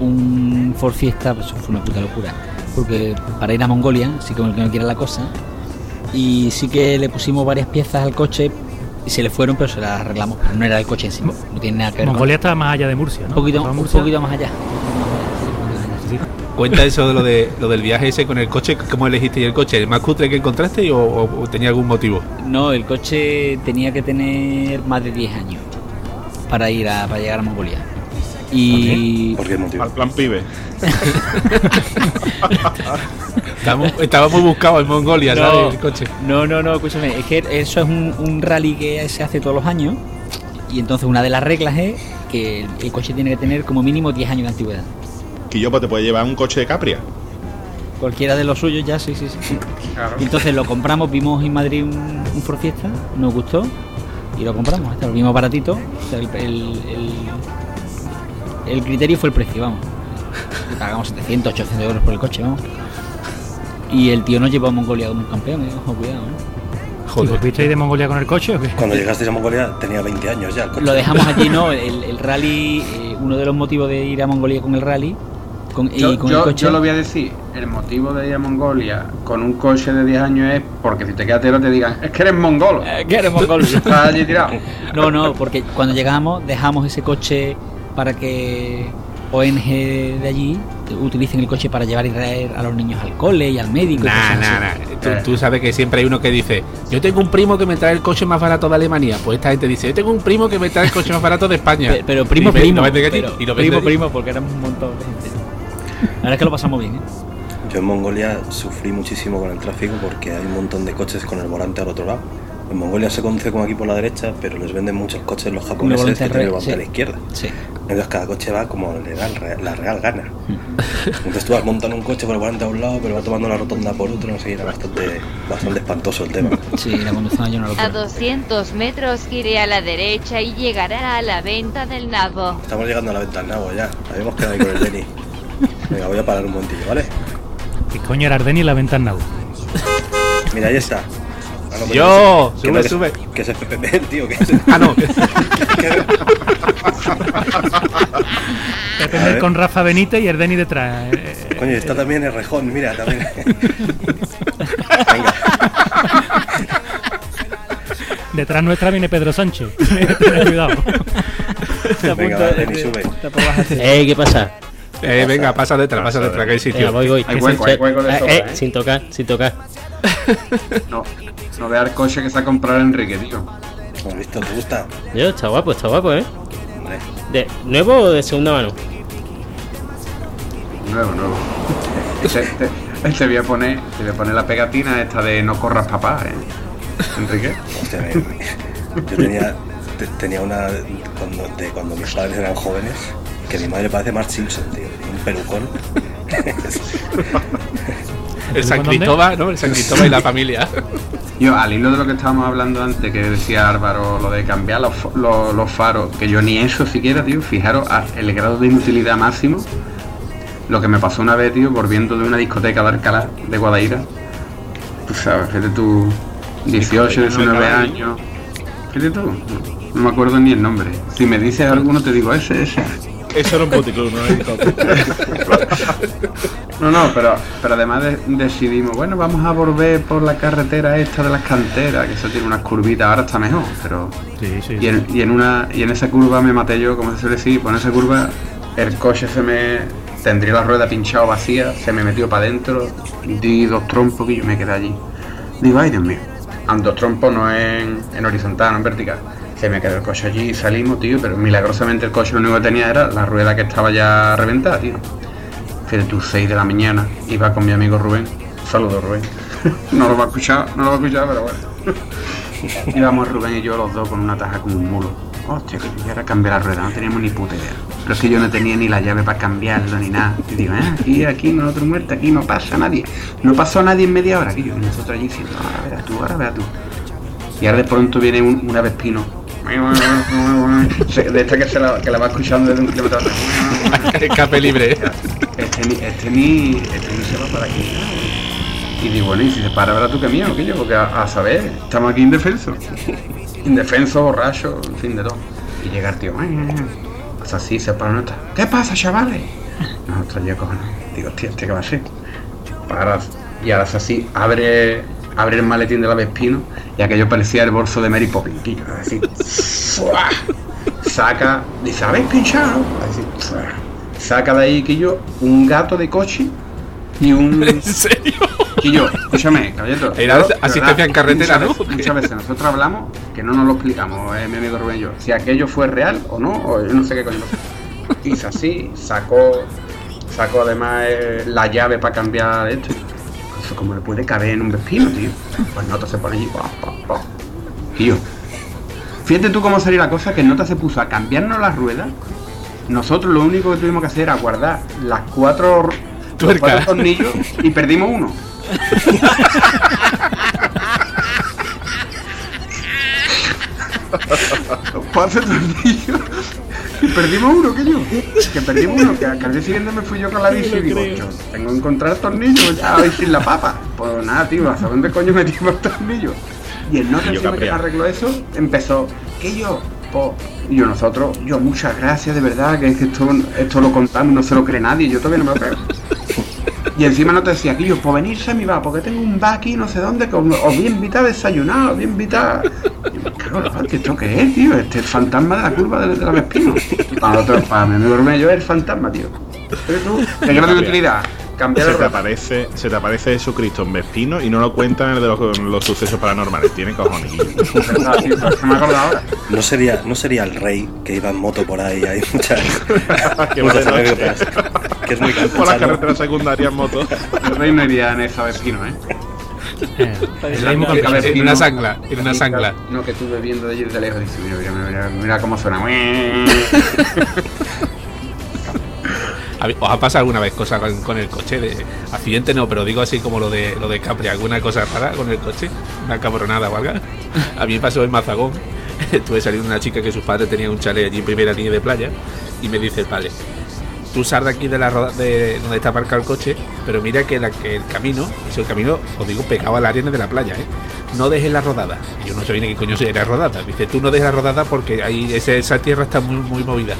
un Ford Fiesta, pues fue una puta locura. Porque para ir a Mongolia, sí como el que no quiera la cosa. Y sí que le pusimos varias piezas al coche y se le fueron, pero se las arreglamos. Pero no era el coche en sí, no tiene nada que ver con- Mongolia está más allá de Murcia, ¿no? Un poquito, un poquito más allá. Cuenta eso de lo, de lo del viaje ese con el coche, ¿cómo elegiste el coche? ¿El más cutre que encontraste o, o- o tenía algún motivo? No, el coche tenía que tener más de 10 años para ir a, para llegar a Mongolia. Y ¿Por qué motivo? Al plan pibe. Estábamos, estábamos buscados en Mongolia, No. ¿sabes? El coche. No, no, no, escúchame, es que eso es un, un rally que se hace todos los años y entonces una de las reglas es que el, el coche tiene que tener como mínimo 10 años de antigüedad. Pues, te puede llevar un coche de Capria. Cualquiera de los suyos ya, sí, sí, sí. Claro. Y entonces lo compramos, vimos en Madrid un, un Ford Fiesta, nos gustó y lo compramos, hasta lo vimos baratito. O sea, el, el- el- el criterio fue el precio, vamos. Y pagamos 700, 800 euros por el coche, vamos. Y el tío nos llevó a Mongolia como un campeón, eh, ojo, cuidado. ¿eh? ¿Y Joder. de Mongolia con el coche o qué? Cuando llegasteis a Mongolia tenía 20 años ya el coche. Lo dejamos allí, ¿no? El, el rally, eh, uno de los motivos de ir a Mongolia con el rally con, y Yo, con yo- el coche. yo lo voy a decir, el motivo de ir a Mongolia con un coche de 10 años es porque si te quedas tero te digan, es que eres mongolo. Eh, que eres mongol. Estás allí tirado. No, no, porque cuando llegamos dejamos ese coche para que ONG de allí utilicen el coche para llevar y traer a los niños al cole y al médico. y Nah, cosas nah, nah. Tú, Eh. tú sabes que siempre hay uno que dice, yo tengo un primo que me trae el coche más barato de Alemania. Pues esta gente dice, yo tengo un primo que me trae el coche más barato de España. Pe- Pero primo, Y primo. lo pero y lo primo, primo, porque éramos un montón de gente. La verdad es que lo pasamos bien, ¿eh? Yo en Mongolia sufrí muchísimo con el tráfico porque hay un montón de coches con el volante al otro lado. En Mongolia se conduce como aquí por la derecha, pero les venden muchos coches los japoneses que tienen el volante sí. a la izquierda. Sí. Entonces cada coche va como le da la real gana. Entonces tú vas montando un coche por el volante a un lado, pero va tomando la rotonda por otro, no sé, era bastante, bastante espantoso el tema. Sí, la conducción allí no lo A 200 metros gire a la derecha y llegará a la venta del nabo. Estamos llegando a la venta del nabo ya, habíamos quedado ahí con el Denny. Venga, voy a parar un momentillo, ¿vale? ¿Qué coño era Ardeni y la venta en Nau? Mira, ahí está. Ah, no, pero Yo, que sube, no, que- sube. Que es FPP, tío, que es... Ah, no. tener con Rafa Benítez y Ardeni detrás. eh, Coño, está también el rejón, mira, también. Venga, Detrás nuestra viene Pedro Sánchez. Ten cuidado. venga, Denny, sube. Eh, ¿qué pasa? Eh, venga, pasa detrás, pasa detrás, que hay Venga, sitio. voy, voy. Hay hueco, hay hueco de Eh, sobra, eh, ¿eh? sin tocar, sin tocar. No. No veas el coche que se ha comprado Enrique, tío. ¿Lo has visto? ¿Te gusta? Yo, está guapo, está guapo, ¿eh? Hombre, ¿De nuevo o de segunda mano? Nuevo, nuevo. Este, este- este voy a poner, te voy a poner la pegatina esta de no corras papá, ¿eh? Enrique. hostia, me- yo tenía, te- tenía una cuando, de cuando mis padres eran jóvenes, que mi madre parece Mark Simpson, tío. Un pelucón. El San. Cristóbal, ¿no? El San Cristóbal y la familia. Yo, al hilo de lo que estábamos hablando antes, que decía Álvaro, lo de cambiar los, los, los faros, que yo ni eso siquiera, tío, fijaros a- el grado de inutilidad máximo. Lo que me pasó una vez, tío, volviendo de una discoteca de Alcalá, de Guadaira. Tú sabes, fíjate tú, 18, Discoteca, no 19 Alcalá, años. Fíjate tú, no, no me acuerdo ni el nombre. Si me dices alguno, te digo ese, ese. Eso era un puticlub, no No, no, pero, pero además de- decidimos, bueno, vamos a volver por la carretera esta de las canteras, que eso tiene unas curvitas, ahora está mejor, pero... Sí, sí. Y en, y en una y en esa curva me maté yo, como se suele decir, pues en esa curva el coche se me tendría la rueda pinchado vacía, se me metió para adentro, di dos trompos y yo me quedé allí. Digo, ay Dios mío, a dos trompos no en, en horizontal, no en vertical. Se me quedó el coche allí y salimos, tío, pero milagrosamente el coche lo único que tenía era la rueda que estaba ya reventada, tío. Fíjate tú, 6 de la mañana, iba con mi amigo Rubén. Saludos, Rubén. no lo va a escuchar, no lo va a escuchar, pero bueno. Íbamos Rubén y yo los dos con una taja como un mulo. Hostia, que yo era cambiar la rueda, no teníamos ni puta idea. Pero es que yo no tenía ni la llave para cambiarlo ni nada. Y digo, ah, aquí, aquí, nosotros muertos, aquí no pasa nadie. No pasó nadie en media hora, que yo, y nosotros allí diciendo, ahora verás tú, ahora verás tú. Y ahora de pronto viene un, un avespino. Se- De esta que, se la, que la va escuchando desde un kilómetro. Escape libre. Este ni, este ni, este ni se va para aquí. Y digo, bueno, y si se para, verás tú que mío, que yo, porque a, a saber, estamos aquí indefensos. Indefenso, borracho, en fin de todo. Y llega el tío, hasta así, se para nota. ¿Qué pasa, chavales? Nosotros yo cojones. Digo, hostia, ¿este qué va a ser? Para, y ahora así, abre, abre el maletín del avespino y aquello parecía el bolso de Mary Poppins. así, ¡fua! saca, dice, ¿habéis pinchado? Así, ¡fua! saca de ahí que yo un gato de coche y un ¿En serio? yo, escúchame, caballero. Era de asistencia en carretera, muchas ¿no? veces- Muchas veces nosotros hablamos que no nos lo explicamos, eh, mi amigo Rubén y yo, si aquello fue real o no, o yo no sé qué coño. Hizo así, sacó, sacó además eh, la llave para cambiar esto. Eso como le puede caber en un vespino, tío. Pues nota se pone allí, pa, pa, pa. Y yo, fíjate tú cómo salió la cosa, que nota se puso a cambiarnos las ruedas. Nosotros lo único que tuvimos que hacer era guardar las cuatro, los cuatro tornillos y perdimos uno. Los cuatro tornillos perdimos uno, que yo. Que perdimos uno, que al día siguiente me fui yo con la bici y digo, yo tengo que encontrar tornillos ya hoy sin la papa. Pues nada, tío, ¿a dónde coño metimos tornillos? Y el nota encima que arregló eso, empezó, que yo, po, y yo nosotros, yo muchas gracias de verdad, que es que esto, esto lo contamos no se lo cree nadie, yo todavía no me lo creo. Y encima no te decía, que yo, por venirse a mi va, porque tengo un bar aquí no sé dónde, que os os voy a invitar a desayunar, os voy a invitar. Y me cago en la mar, ¿que esto qué es, tío? Este es el fantasma de la curva de, de la Vespino. Y para nosotros, para mi amigo yo es el fantasma, tío. Pero tú, ¿qué grado de utilidad? Cambiar Se te aparece, se te aparece Jesucristo en Vespino y no lo cuentan en el de los, los sucesos paranormales. Tiene cojones. No sería, no sería el rey que iba en moto por ahí, hay muchas, va muchas anécdotas. Que es muy Por las campechano. carreteras secundarias en moto. El no iría en esa vecino, ¿eh? Eh, el mismo En una no- sangla, en una sangla. No, que tú viendo de allí de lejos dices, mira, mira, mira, mira cómo suena. ¿A mí- ¿Os ha pasado alguna vez cosa con, con el coche? De accidente no, pero digo así como lo de lo de Capri, alguna cosa rara con el coche, una cabronada o algo. A mí me pasó en Mazagón. Estuve saliendo una chica que sus padres tenían un chalet allí en primera línea de playa y me dice el padre, tú sal de aquí de la roda de donde está aparcado el coche, pero mira que, el camino, es el camino, os digo, pegado a la arena de la playa, ¿eh? No dejes la rodada. Yo no sabía ni qué coño era rodada. Dice, tú no dejes la rodada porque ahí esa tierra está muy, muy movida.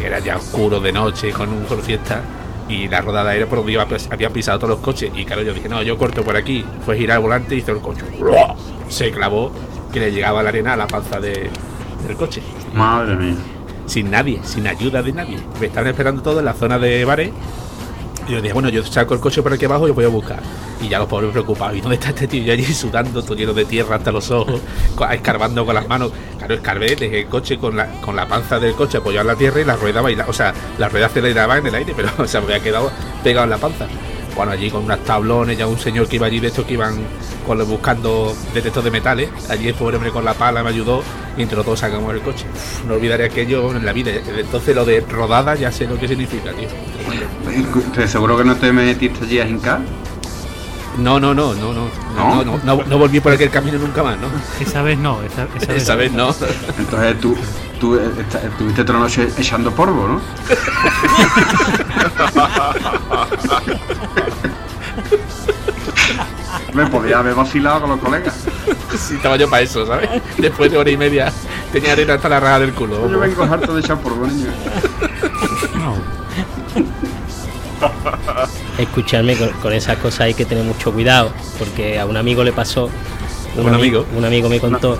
Y era ya oscuro de noche con un con fiesta y la rodada era por donde iba, había pisado todos los coches y claro yo dije no yo corto por aquí fue girar el volante y hizo el coche se clavó que le llegaba la arena a la panza de- del coche Madre mía. Sin nadie sin ayuda de nadie me estaban esperando todos en la zona de bares Y yo dije, bueno, yo saco el coche por aquí abajo y voy a buscar. Y ya los pobres preocupados. ¿Y dónde está este tío? Yo allí sudando, todo lleno de tierra hasta los ojos, escarbando con las manos. Claro, escarbé, dejé el coche con la, con la panza del coche apoyado en la tierra y la rueda bailaba. O sea, la rueda aceleraba en el aire, pero o sea, me había quedado pegado en la panza. Bueno, allí con unos tablones, ya un señor que iba allí de estos que iban con buscando detectores de metales. Allí el pobre hombre con la pala me ayudó y entre los dos sacamos el coche. Uf, no olvidaré aquello en la vida. Entonces lo de rodada ya sé lo que significa, tío. ¿Te seguro que no te metiste allí a hincar? No, no, no, no, no. ¿No? No, no, no, no volví por aquel camino nunca más, ¿no? Esa vez no, esa, esa vez Esa vez no. Entonces tú, tú eh, esta- estuviste toda la noche echando polvo, ¿no? Me podía haber vacilado con los colegas. Sí, estaba yo para eso, ¿sabes? Después de hora y media tenía arena hasta la raja del culo. Yo vengo harto de echar polvo, niño. no. Escucharme con, con esas cosas hay que tener mucho cuidado, porque a un amigo le pasó. ¿Un amigo? Un amigo me contó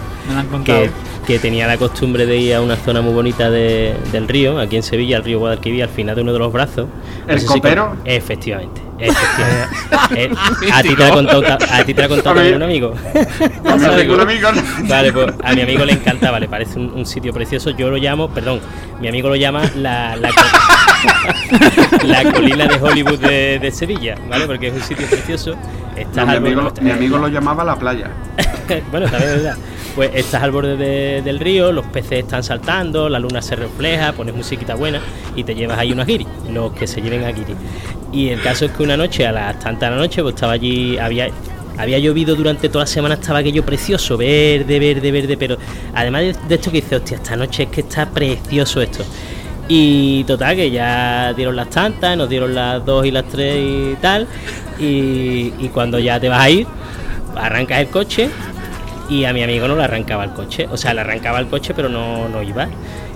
que, que tenía la costumbre de ir a una zona muy bonita de- del río, aquí en Sevilla, el río Guadalquivir, al final de uno de los brazos. ¿El sé copero? efectivamente. Eh, a ti te la ha contado, ta- a ti te la contado A mí- también un amigo. Un. Vale, pues a mi amigo le encantaba, le parece un, un sitio precioso. Yo lo llamo, perdón, mi amigo lo llama la, la, co- la colina de Hollywood de, de Sevilla, ¿vale? Porque es un sitio precioso. Estás No, mi, amigo, mi amigo lo llamaba la playa. bueno, también es verdad. Pues estás al borde de- del río, los peces están saltando, la luna se refleja, pones musiquita buena y te llevas ahí unos guiris, los que se lleven a guiris. Y el caso es que una noche, a las tantas de la noche, pues estaba allí, había, había llovido durante toda la semana, estaba aquello precioso, verde, verde, verde, pero además de, de esto que dice, hostia, esta noche es que está precioso esto. Y total, que ya dieron las tantas, nos dieron las dos y las tres y tal. Y, y cuando ya te vas a ir, arrancas el coche y a mi amigo no le arrancaba el coche. O sea, le arrancaba el coche, pero no, no iba.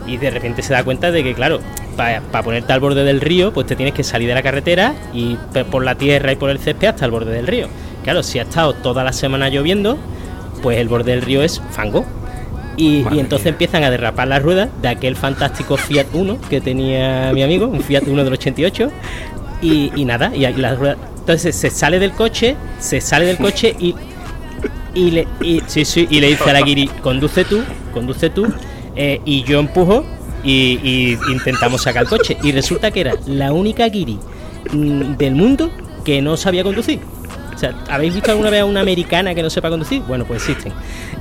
Y de repente se da cuenta de que, claro, para ponerte al borde del río, pues te tienes que salir de la carretera y por la tierra y por el césped hasta el borde del río. Claro, si ha estado toda la semana lloviendo, pues el borde del río es fango. Y, y entonces empiezan a derrapar las ruedas de aquel fantástico Fiat 1 que tenía mi amigo, un Fiat 1 del 88. Y, y nada, y las ruedas. Entonces se sale del coche, se sale del coche y y le, y, sí, sí, y le dice a la guiri, conduce tú, conduce tú, eh, y yo empujo y, intentamos sacar el coche. Y resulta que era la única guiri mm, del mundo que no sabía conducir. Sea, ¿habéis visto alguna vez a una americana que no sepa conducir? Bueno, pues existen.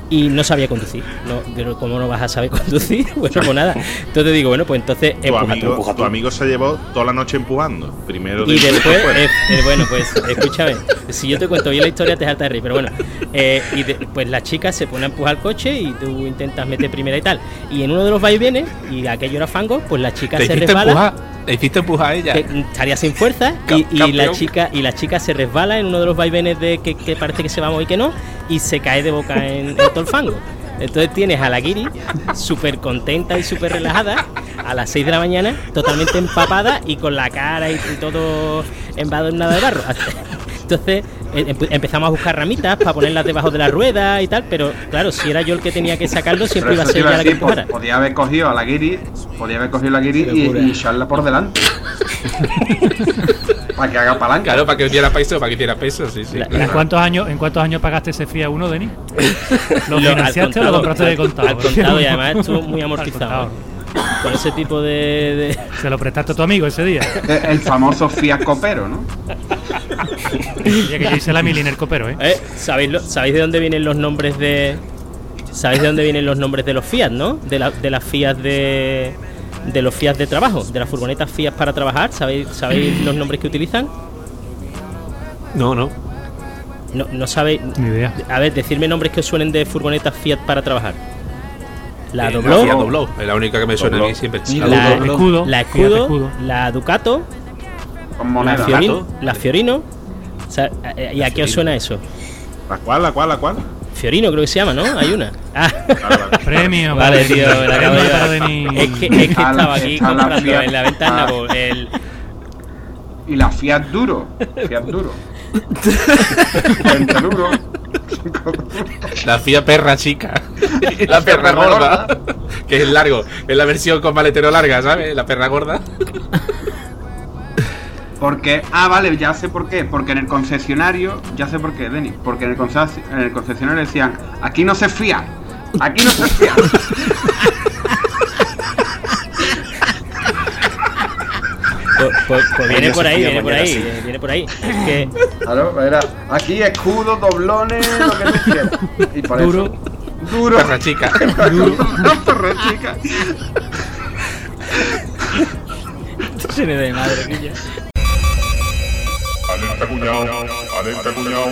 Y no sabía conducir. No, pero ¿cómo no vas a saber conducir? Bueno, pues nada. Entonces digo, bueno, pues entonces Tu empuja tú. amigo, empuja tu tú. amigo se llevó toda la noche empujando. Primero Y dentro y después, eh, eh, bueno, pues escúchame, si yo te cuento bien la historia te salta de reír, pero bueno, eh, y de- pues la chica se pone a empujar el coche y tú intentas meter primera y tal. Y en uno de los vaivenes, y aquello era fango, pues la chica Te se resbala, empujar. Te hiciste empujar a ella. que estaría sin fuerza, y, y la chica y la chica se resbala en uno de los vaivenes de que, que parece que se va a mover y que no, y se cae de boca en, en todo el fango. Entonces tienes a la Giri súper contenta y súper relajada a las 6 de la mañana, totalmente empapada y con la cara y, y todo embadurnada de barro. Entonces empezamos a buscar ramitas para ponerlas debajo de la rueda y tal, pero claro, si era yo el que tenía que sacarlo, siempre iba a ser ella la que empujara. podía haber cogido a la guiri, podía haber cogido a la guiri y, echarla por delante. para que haga palanca. Claro, para que diera peso, para que diera peso, sí, sí. La- claro. ¿En cuántos años, en cuántos años pagaste ese FIA 1, Denis? ¿Lo financiaste o lo compraste de contado? al contado, y además estuvo muy Al amortizado. Con ese tipo de- de, Se lo prestaste a tu amigo ese día. Eh, El famoso Fiat Copero, ¿no? Ya que yo hice la mili en el copero, ¿eh? Eh, ¿sabéis, lo- ¿Sabéis de dónde vienen los nombres de. ¿Sabéis de dónde vienen los nombres de los Fiat, no? De, la- de las Fiat de. De los Fiat de trabajo, de las furgonetas Fiat para trabajar. ¿Sabéis, ¿Sabéis los nombres que utilizan? No, no. No, no sabéis. Ni idea. A ver, decirme nombres que os suenen de furgonetas Fiat para trabajar. La Eh, Dobló, Fiat Dobló. Es la única que me suena a mí siempre. La la, Dobló. Escudo, la escudo, Escudo. la Ducato, Con la moneda. Fiorino, la Fiorino. O sea, ¿Y a qué os suena eso? ¿La cual, la cual, la cual? Fiorino creo que se llama, ¿no? Hay una. Ah. Premio. Vale, tío, la acabo de es que, es que la- estaba aquí la comprando en la ventana Ah. pues, el, Y la Fiat Duro. Fiat Duro. 20 duro. La Fiat perra chica. la perra gorda. que es largo. Es la versión con maletero larga, ¿sabes? La perra gorda. Porque, ah, vale, ya sé por qué. Porque en el concesionario, ya sé por qué, Denis. Porque en el, en el concesionario decían, aquí no se fía. Aquí no se fía. Pues, pues- pues viene por ahí, viene por ahí, sí. viene por ahí. Que Claro, era aquí escudos, doblones, lo que tú quieras. Y por Duro. eso. Duro. Perra chica. Duro. perra chica. Se me de madre, Guilla. Alerta cuñado, alerta cuñado.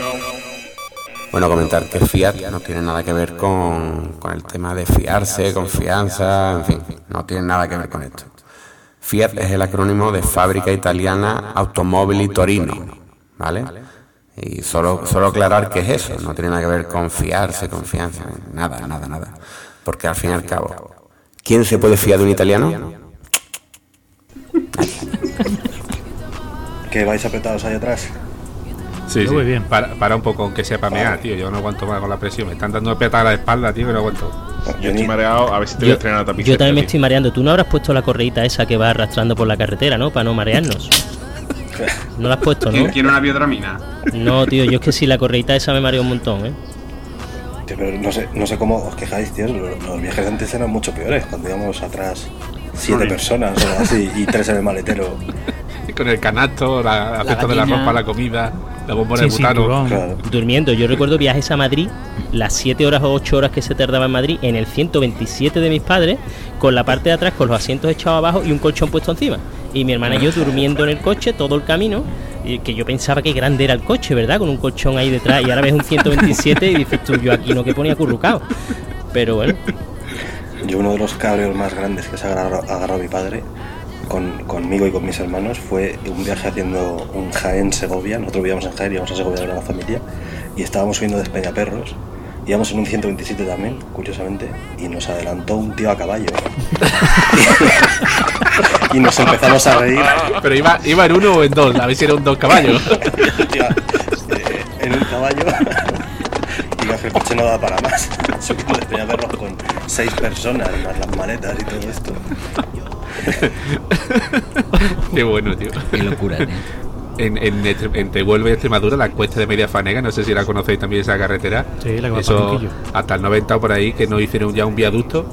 Bueno, comentar que Fiat no tiene nada que ver con, con el tema de fiarse, confianza, en fin, no tiene nada que ver con esto. Fiat es el acrónimo de Fábrica Italiana Automobili Torino, ¿vale? Y solo, solo aclarar que es eso, no tiene nada que ver con fiarse, confianza, nada, nada, nada. Porque al fin y al cabo, ¿quién se puede fiar de un italiano? ¿Que vais apretados ahí atrás? Sí, Yo sí. voy bien. Para, para un poco, aunque sea para mear, tío. Yo no aguanto más con la presión. Me están dando petar a la espalda, tío, que no aguanto. Yo estoy mareado, a ver si te voy a yo, estrenar la yo tapicera. también me estoy mareando. Tú no habrás puesto la correíta esa que va arrastrando por la carretera, ¿no? Para no marearnos. No la has puesto, ¿no? ¿Quién quiere una biodramina? No, tío, yo es que si la correíta esa me marea un montón, ¿eh? Tío, pero no sé, no sé cómo os quejáis, tío. Los, viajes antes eran mucho peores. Cuando íbamos atrás siete personas o así y tres en el maletero. Con el canasto, la, la cesta de la ropa, la comida, la bombona Sí, de butano. Claro. Durmiendo. Yo recuerdo viajes a Madrid, las 7 horas o 8 horas que se tardaba en Madrid, en el 127 de mis padres, con la parte de atrás, con los asientos echados abajo y un colchón puesto encima. Y mi hermana y yo durmiendo en el coche todo el camino, y que yo pensaba que grande era el coche, ¿verdad? Con un colchón ahí detrás, y ahora ves un 127 y dices tú, yo aquí no que ponía currucado. Pero bueno, Yo uno de los cabreos más grandes que se ha agarrado, agarrado mi padre con, conmigo y con mis hermanos fue un viaje haciendo un Jaén-Segovia. Nosotros vivíamos en Jaén, íbamos a Segovia con la familia y estábamos subiendo de Espeñaperros. Íbamos en un 127 también, curiosamente, y nos adelantó un tío a caballo. y nos empezamos a reír. Pero iba, iba en uno o en dos, a ver si era un dos caballos. Iba, eh, en un caballo y el coche no daba para más. Subiendo de Peñaperros con seis personas, más las maletas y todo esto. Qué bueno, tío. Qué locura, tío. En, en, Estre- en Tehuelva y Extremadura, la cuesta de Media Fanega, no sé si la conocéis también esa carretera. Sí, la que va Eso, hasta el 90 o por ahí, que nos hicieron ya un viaducto.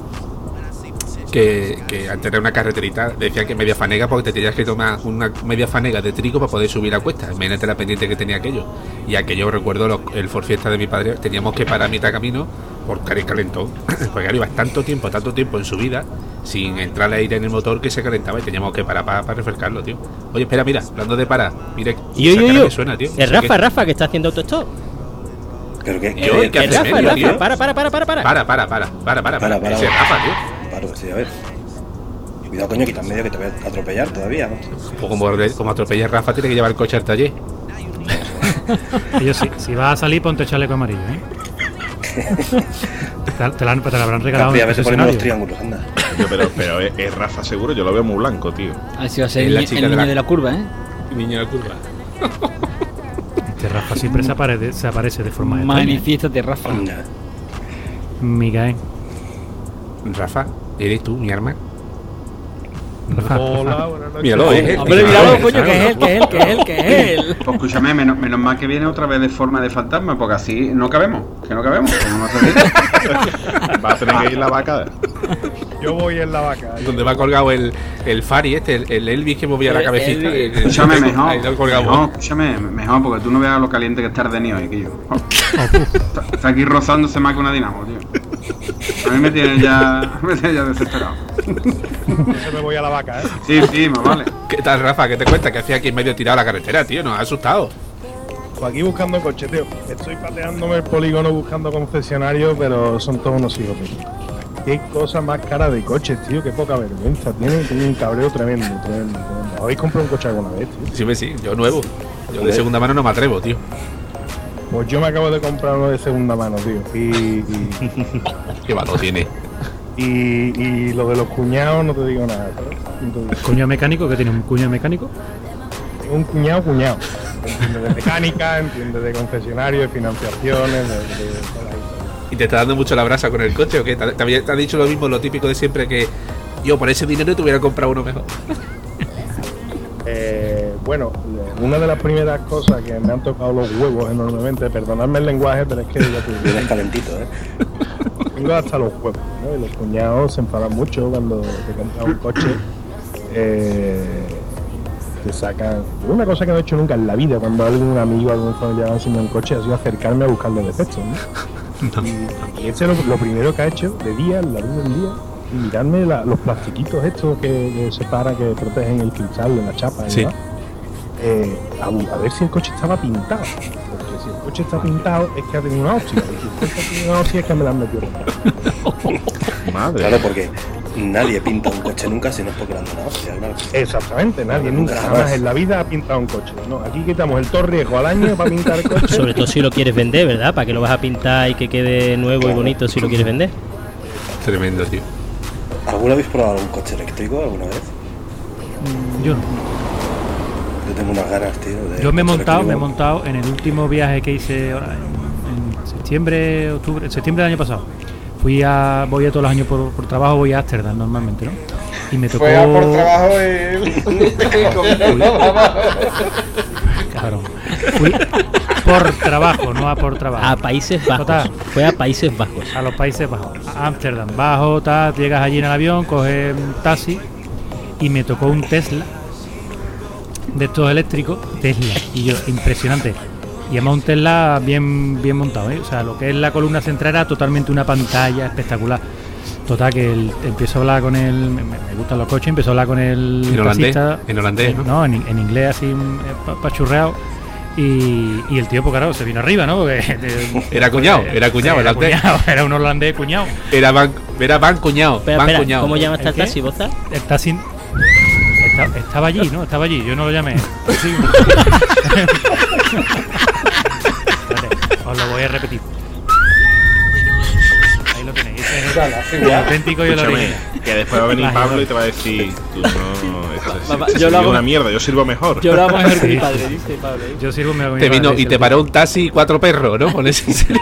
Que, que antes era una carreterita, decían que media fanega porque te tenías que tomar una media fanega de trigo para poder subir a cuesta. Imagínate la pendiente que tenía aquello. Y aquello recuerdo los- el for fiesta de mi padre, teníamos que parar a mitad camino por cari calentón. Porque claro, ibas tanto tiempo, tanto tiempo en subida, sin entrar aire en el motor que se calentaba y teníamos que parar para, refrescarlo, tío. Oye, espera, mira, hablando de parar, mira, yo, yo, yo. que suena, tío. Es Eso Rafa, que- Rafa, que está haciendo autostop. Pero que, Yo, que- ¿qué hace Rafa, medio, Rafa. tío? Para, para, para, para, para. Para, para, para, para, para, Para, para, para. Rafa, tío. Paro, sí, a ver. Cuidado, coño, quita medio que te voy a atropellar todavía. ¿no? O como, como atropella Rafa, tiene que llevar el coche al taller. Si, si vas a salir, ponte chaleco amarillo, ¿eh? Te, te la, te la habrán regalado a veces ponemos los triángulos, anda. Yo, pero pero es, es Rafa seguro, yo lo veo muy blanco, tío. A ver si va a ser el, la ni- chica el de niño la- de la curva, ¿eh? Niño de la curva. Este Rafa siempre se aparece, se aparece de forma extraña. Manifiéstate, Rafa. Miguel. Rafa, ¿eres tú, mi arma? Rafa, Rafa. Míralo, eh. Hombre, eh, míralo, eh, coño, que es él, que es él, que es él, que es él. Pues escúchame, menos, menos mal que viene otra vez de forma de fantasma, porque así no cabemos, que no cabemos. como no. Va a tener que ir la vaca. Yo voy en la vaca. Donde va colgado el, el Fari, este, el, el Elvis que movía la El cabecita. Elvis. el- el- Escúchame mejor. Ahí mejor, escúchame, mejor, porque tú no veas lo caliente que está el de hoy, tío. Está, está aquí rozándose más que una dinamo, tío. A mí me tiene ya, me tiene ya desesperado. Yo me voy a la vaca, ¿eh? Sí, sí, más vale. ¿Qué tal, Rafa? ¿Qué te cuenta? Que hacía aquí en medio tirado la carretera, tío. Nos ha asustado. Pues aquí buscando coche, tío. Estoy pateándome el polígono buscando concesionarios, pero son todos unos hijos, tío. Qué cosa más cara de coches, tío. Qué poca vergüenza. Tiene, tiene un cabreo tremendo, tremendo, tremendo. ¿Habéis comprado un coche alguna vez, tío? Sí, sí, yo nuevo. Yo de segunda mano no me atrevo, tío. Pues yo me acabo de comprar uno de segunda mano, tío. Y, y, Qué valor tiene. Y- y lo de los cuñados no te digo nada, ¿sabes? Cuñado mecánico, que tiene un cuñado mecánico. Tengo un cuñado, cuñado. Entiende de mecánica, entiende de concesionario, de financiaciones, de, de historia. ¿Y te está dando mucho la brasa con el coche o qué? ¿Te, te había- te ha dicho lo mismo, lo típico de siempre, que yo por ese dinero te hubiera comprado uno mejor? Eh, Bueno, una de las primeras cosas que me han tocado los huevos enormemente, perdonadme el lenguaje, pero es que ya te Vienes calentito, ¿eh? tengo hasta los huevos, ¿no? Y los cuñados se enfadan mucho cuando te compras un coche. Eh, te sacan. Una cosa que no he hecho nunca en la vida, cuando algún amigo, algún familiar ha enseñado un coche, ha sido acercarme a buscarle defectos, ¿no? Y, y ese es lo, lo primero que ha hecho de día, en la luz del día, y mirarme la- los plastiquitos estos que, que separan, que protegen el cristal de la chapa Sí. eh, a, a ver si el coche estaba pintado. Coche está pintado es que ha tenido una óptica. Y si el coche ha tenido una óptica es que me la han metido. Madre. Claro, porque nadie pinta un coche nunca si no es porque le han dado una hostia, claro. Exactamente, nadie nunca Nunca jamás jamás. en la vida ha pintado un coche. No, aquí quitamos el todo riesgo al año para pintar el coche. Sobre todo si lo quieres vender, ¿verdad? ¿Para que lo vas a pintar y que quede nuevo y bonito si lo quieres vender? Tremendo, tío. ¿Alguna habéis probado un coche eléctrico alguna vez? Yo no. Yo tengo unas ganas, tío. de Yo me he montado, me he montado en el último viaje que hice ahora en, en septiembre, octubre, en septiembre del año pasado. Fui a, voy a todos los años por, por trabajo, voy a Ámsterdam normalmente, ¿no? Y me tocó. Fue a por trabajo y. Cabrón. Fui por trabajo, no a por trabajo. A Países Bajos. Total. Fue a Países Bajos. A los Países Bajos. A Ámsterdam, bajo, tal, llegas allí en el avión, coges un taxi y me tocó un Tesla de estos eléctricos, Tesla. Y yo, impresionante. Y además un Tesla bien, bien montado, ¿eh? O sea, lo que es la columna central era totalmente una pantalla espectacular. Total, que el- empiezo a hablar con el. Me, me gustan los coches, empezó a hablar con el. En holandés, taxista. en holandés, ¿no? No, en, en inglés así, mm, eh, pa- pachurreado. Y, y el tío, pues claro, se vino arriba, ¿no? Porque, de- Era cuñado, era cuñado, era, cuñado, era un holandés cuñado. Era van, era van cuñado. Van espera, cuñado. ¿cómo llama esta ¿El qué? taxi, Boza? El taxi. Esta- estaba allí, ¿no? Estaba allí, yo no lo llamé. Sí. Espérate, os lo voy a repetir. Ahí lo tenéis. ese es el, auténtico y el Escúchame, original. que después va a venir Pablo y te va a decir, tú no, esto es- yo lo hago- una mierda, yo sirvo mejor. Yo lo hago mejor que mi padre, dice Pablo. ¿eh? Yo sirvo me Te vino y te paró un taxi y cuatro perros, ¿no? Con ese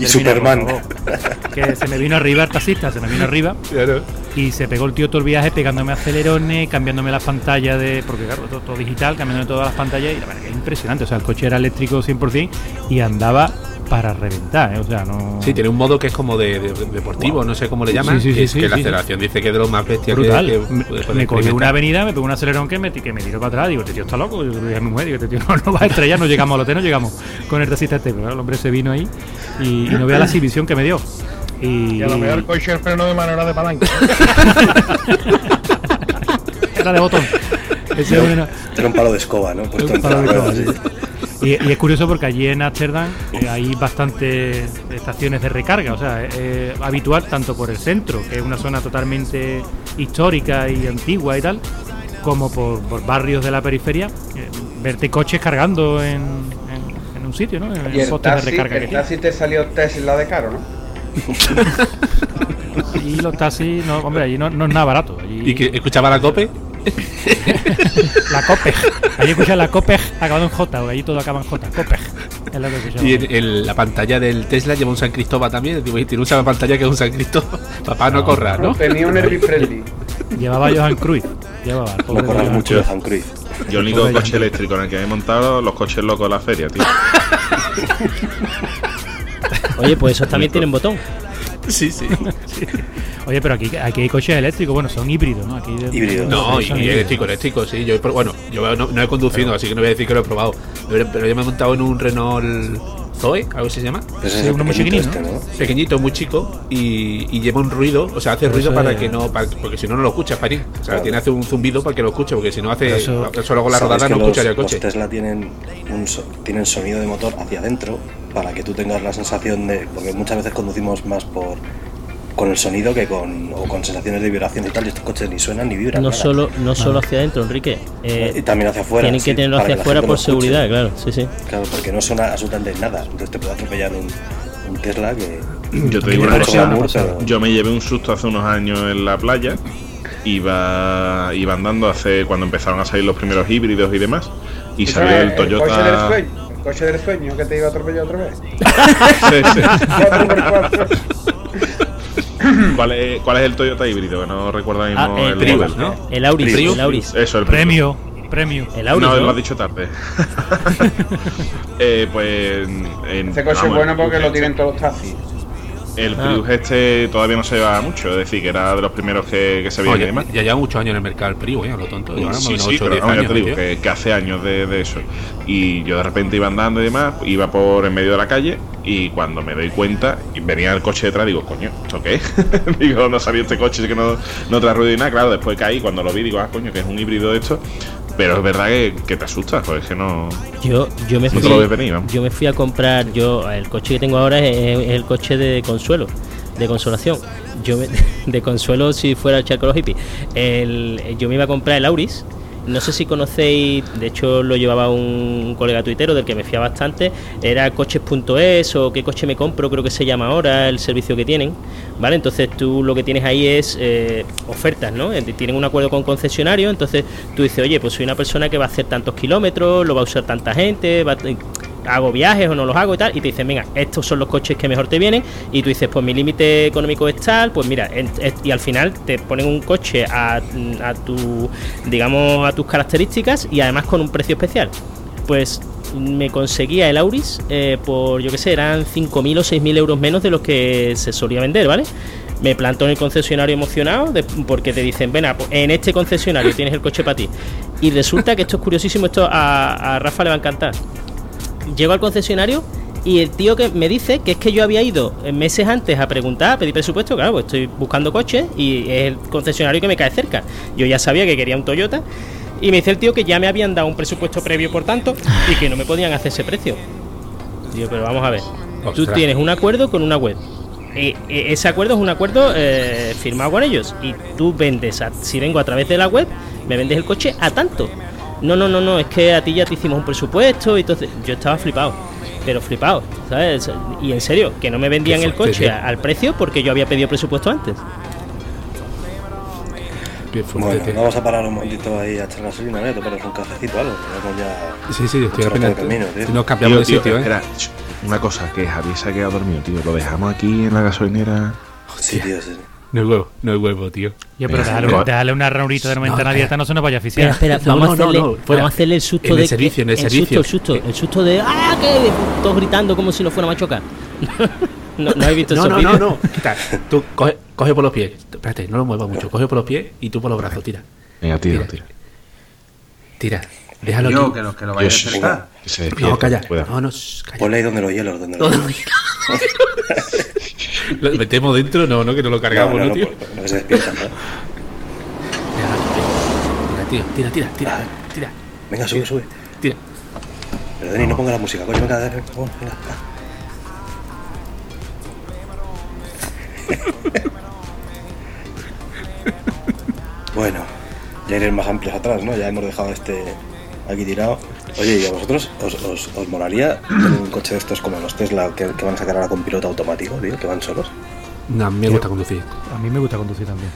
Y Superman. Que se me vino arriba el taxista, se me vino arriba. Claro. Y se pegó el tío todo el viaje pegándome acelerones, cambiándome las pantallas de. Porque claro, todo, todo digital, cambiándome todas las pantallas y la verdad que es impresionante. O sea, el coche era eléctrico 100% y andaba para reventar, ¿eh? O sea, no. Sí, tiene un modo que es como de, de- deportivo, no sé cómo le llaman. Sí, sí, sí, que es sí, que la aceleración dice que es de lo más bestia brutal. que, me cogió una avenida, me pegó un acelerón que me, que me tiró para atrás. Digo, este tío está loco. Yo le dije a mi mujer, digo, este tío no, no va a estrellar, no llegamos al hotel, no llegamos con el taxista este. Pero el hombre se vino ahí y, y no vea la exhibición que me dio. Y, Y a lo mejor el coche el freno de mano era de palanca. era de botón. Ese era- Era un palo de escoba, ¿no? Puesto Un palo de escoba, sí. Y, y es curioso porque allí en Ámsterdam eh, hay bastantes estaciones de recarga, o sea, es eh, habitual tanto por el centro, que es una zona totalmente histórica y antigua y tal, como por, por barrios de la periferia, eh, verte coches cargando en, en- en un sitio, ¿no? En Y el postes de recarga que el tiene. taxi te salió Tesla de caro, ¿no? Y los taxis, no, hombre, allí no, no es nada barato. Allí, ¿Y que escuchaba la cope? La COPEG. Allí escuchas la COPEG acabado en J, porque allí todo acaba en J. COPEG. Es lo que. Y en, en la pantalla del Tesla lleva un San Cristóbal también. Tiene una pantalla que es un San Cristóbal. Papá, no, corra, ¿no? Tenía un Elvis Presley. Llevaba Johan Cruyff. Llevaba. No Johan mucho de Han Cruyff. Yo el único coche eléctrico en el que me he montado, los coches locos de la feria, tío. Oye, pues esos también tienen botón. Sí, sí. Oye, pero aquí, aquí hay coches eléctricos, bueno, son híbridos, ¿no? Aquí Híbridos. No, y eléctrico, eléctrico, sí. Yo, he pro- bueno, yo no, no he conducido, así que no voy a decir que lo he probado. Pero, pero yo me he montado en un Renault Zoe, algo así se llama. Sí, es uno muy pequeñito este, ¿no? Pequeñito, muy chico y, y lleva un ruido, o sea, hace Pero ruido para es- que no, para- porque si no, no lo escuchas, Parín. O sea, Claro. tiene que hacer un zumbido para que lo escuche, porque si no hace, eso- solo con la ¿Sabes rodada no los, escucharía el los coche. Tesla tienen, un so- tienen sonido de motor hacia adentro para que tú tengas la sensación de. Porque muchas veces conducimos más por con el sonido que con, o con sensaciones de vibración y tal, y estos coches ni suenan ni vibran. No nada. solo, no solo hacia adentro, Enrique. eh, y también hacia afuera. tienen sí, que tenerlo hacia afuera por escuche. seguridad, claro. Sí, sí. Claro, porque no suena absolutamente nada. Entonces te puede atropellar un, un Tesla que. Yo te digo una cosa, glamour, pero- yo me llevé un susto hace unos años en la playa. Iba, iba andando hace cuando empezaron a salir los primeros híbridos y demás. Y salió el Toyota. Coche del sueño que te iba a atropellar otra vez. Sí, sí. ¿Cuál es, ¿Cuál es el Toyota híbrido? Que no recuerdo ahora Ah, mismo el el Prius, modelo. ¿no? El Auris, Prius. el Auris. Eso, el Prius. Premio, premio. El Auris, no, ¿no? lo has dicho tarde. eh, pues. En, Este coche es bueno porque lo tienen todos los taxis. El Ah. Prius este todavía no se llevaba mucho, es decir, que era de los primeros que, que se veía Oye, y demás. ya lleva muchos años en el mercado el Prius, ¿eh? Lo tonto. Sí, sí, 8 o pero 10 vamos, ya años. te digo que, que hace años de, de eso. Y yo de repente iba andando y demás, iba por en medio de la calle y cuando me doy cuenta, y venía el coche detrás, digo, coño, ¿esto qué? digo, no sabía este coche que no, no trae ruido y nada. Claro, después caí, cuando lo vi, digo, ah, coño, que es un híbrido de esto. Pero es verdad que, que te asustas, pues es que no. Yo, yo me No fui, lo venir, vamos. yo me fui a comprar, yo el coche que tengo ahora es, es el coche de consuelo, de consolación. Yo me- de consuelo si fuera el Charco los Hippies. El, yo me iba a comprar el Auris. No sé si conocéis, de hecho lo llevaba un colega tuitero del que me fía bastante, era coches.es o qué coche me compro, creo que se llama ahora el servicio que tienen, ¿vale? Entonces tú lo que tienes ahí es eh, ofertas, ¿no? Eh, Tienen un acuerdo con concesionario, entonces tú dices, oye, pues soy una persona que va a hacer tantos kilómetros, lo va a usar tanta gente, va a- hago viajes o no los hago y tal, y te dicen, venga, estos son los coches que mejor te vienen, y tú dices, pues mi límite económico es tal, pues mira, y al final te ponen un coche a, tu, digamos, a tus características y además con un precio especial. Pues me conseguía el Auris eh, por, yo qué sé, eran 5.000 o 6.000 euros menos de los que se solía vender, ¿vale? Me planto en el concesionario emocionado porque te dicen, ven, a- en este concesionario tienes el coche para ti. Y resulta que esto es curiosísimo, esto a Rafa le va a encantar. Llego al concesionario y el tío que me dice que es que yo había ido meses antes a preguntar, a pedir presupuesto, claro, pues estoy buscando coches y es el concesionario que me cae cerca. Yo ya sabía que quería un Toyota y me dice el tío que ya me habían dado un presupuesto previo, por tanto, y que no me podían hacer ese precio. Digo, pero vamos a ver, tú tienes un acuerdo con una web. E- e- ese acuerdo es un acuerdo eh, firmado con ellos y tú vendes, a- si vengo a través de la web, me vendes el coche a tanto. No, no, no, no, es que a ti ya te hicimos un presupuesto y entonces yo estaba flipado, pero flipado, ¿sabes? Y en serio, que no me vendían el coche al precio porque yo había pedido presupuesto antes. Bueno, vamos a parar un momentito ahí a echar gasolina, ¿eh? Tomar un cafecito o algo. ya. Sí, sí, estoy apenas. camino, tío. Nos cambiamos de sitio, ¿eh? espera, una cosa, que Javier se ha quedado dormido, tío. Lo dejamos aquí en la gasolinera. Sí, tío, sí. No es huevo, no es huevo, tío. Yo, pero venga. déjale una ranurita de una ventana espera. abierta, no se nos vaya a Espera, asfixiar. espera, No, vamos, no, a no, hacerle, no, fuera. vamos a hacerle el susto En el de que- servicio, en el susto, servicio. el susto, el susto de ¡ah! que todos gritando como si nos fuéramos a chocar. no, no habéis visto No, no, no, no. Quita. Tú coge, coge por los pies. Espérate, no lo muevas mucho. Coge por los pies y tú por los brazos. Tira. Venga, tira, Tira. tira. Tira. Déjalo Yo, aquí. que lo, que lo vaya a Dios, acercar. que se despierte, No, calla. No, no, calla. Ponle ahí donde los hielos, donde No, los no, Lo metemos dentro, no, no, que no lo cargamos, ¿no, tío? no que se despiertan, ¿no? Tira, tira, tira, tira, tira, Venga, sube, sube. tira. Pero Denis, no ponga la música, coño, venga, venga, venga, venga. Bueno, ya iré más amplios atrás, ¿no? Ya hemos dejado este aquí tirado. Oye, ¿y a vosotros os, os, os molaría tener un coche de estos como los Tesla que, que van a sacar ahora con piloto automático, tío? Que van solos. No, a mí me gusta conducir. A mí me gusta conducir también.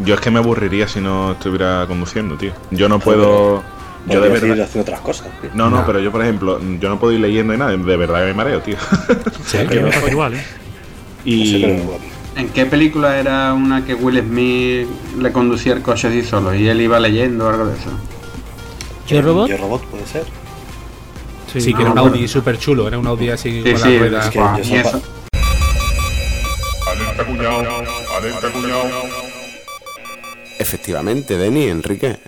Yo es que me aburriría si no estuviera conduciendo, tío. Yo no puedo. Yo de verdad. haciendo otras cosas, tío. No, no, No. pero yo, por ejemplo, yo no puedo ir leyendo ni nada. De verdad que me mareo, tío. ¿Sí? Yo me pasa igual, ¿eh? No sé, Y. pero, ¿En qué película era una que Will Smith le conducía el coche así solo y él iba leyendo o algo de eso? ¿Yo robot? Yo robot puede ser. Sí, que era un Audi súper chulo. Era un Audi así Sí, con sí, las ruedas. es que yo. Alerta cuñado, alerta cuñado. Efectivamente, Denis, Enrique.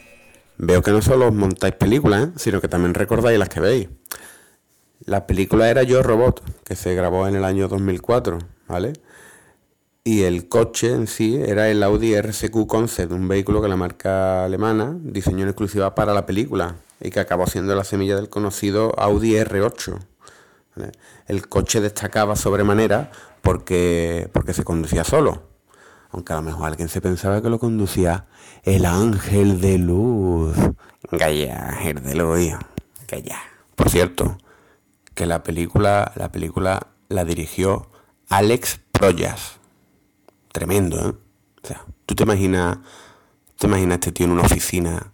Veo que no solo os montáis películas, ¿eh? sino que también recordáis las que veis. La película era Yo Robot, que se grabó en el año 2004, ¿vale? Y el coche en sí era el Audi RSQ Concept, un vehículo que la marca alemana diseñó en exclusiva para la película y que acabó siendo la semilla del conocido Audi R8. ¿vale? El coche destacaba sobremanera porque, porque se conducía solo. Aunque a lo mejor alguien se pensaba que lo conducía el ángel de luz. Calla, ángel de luz. Calla. Por cierto, que la película, la película la dirigió Alex Proyas. Tremendo, ¿eh? O sea, tú te imaginas, te imaginas este tío en una oficina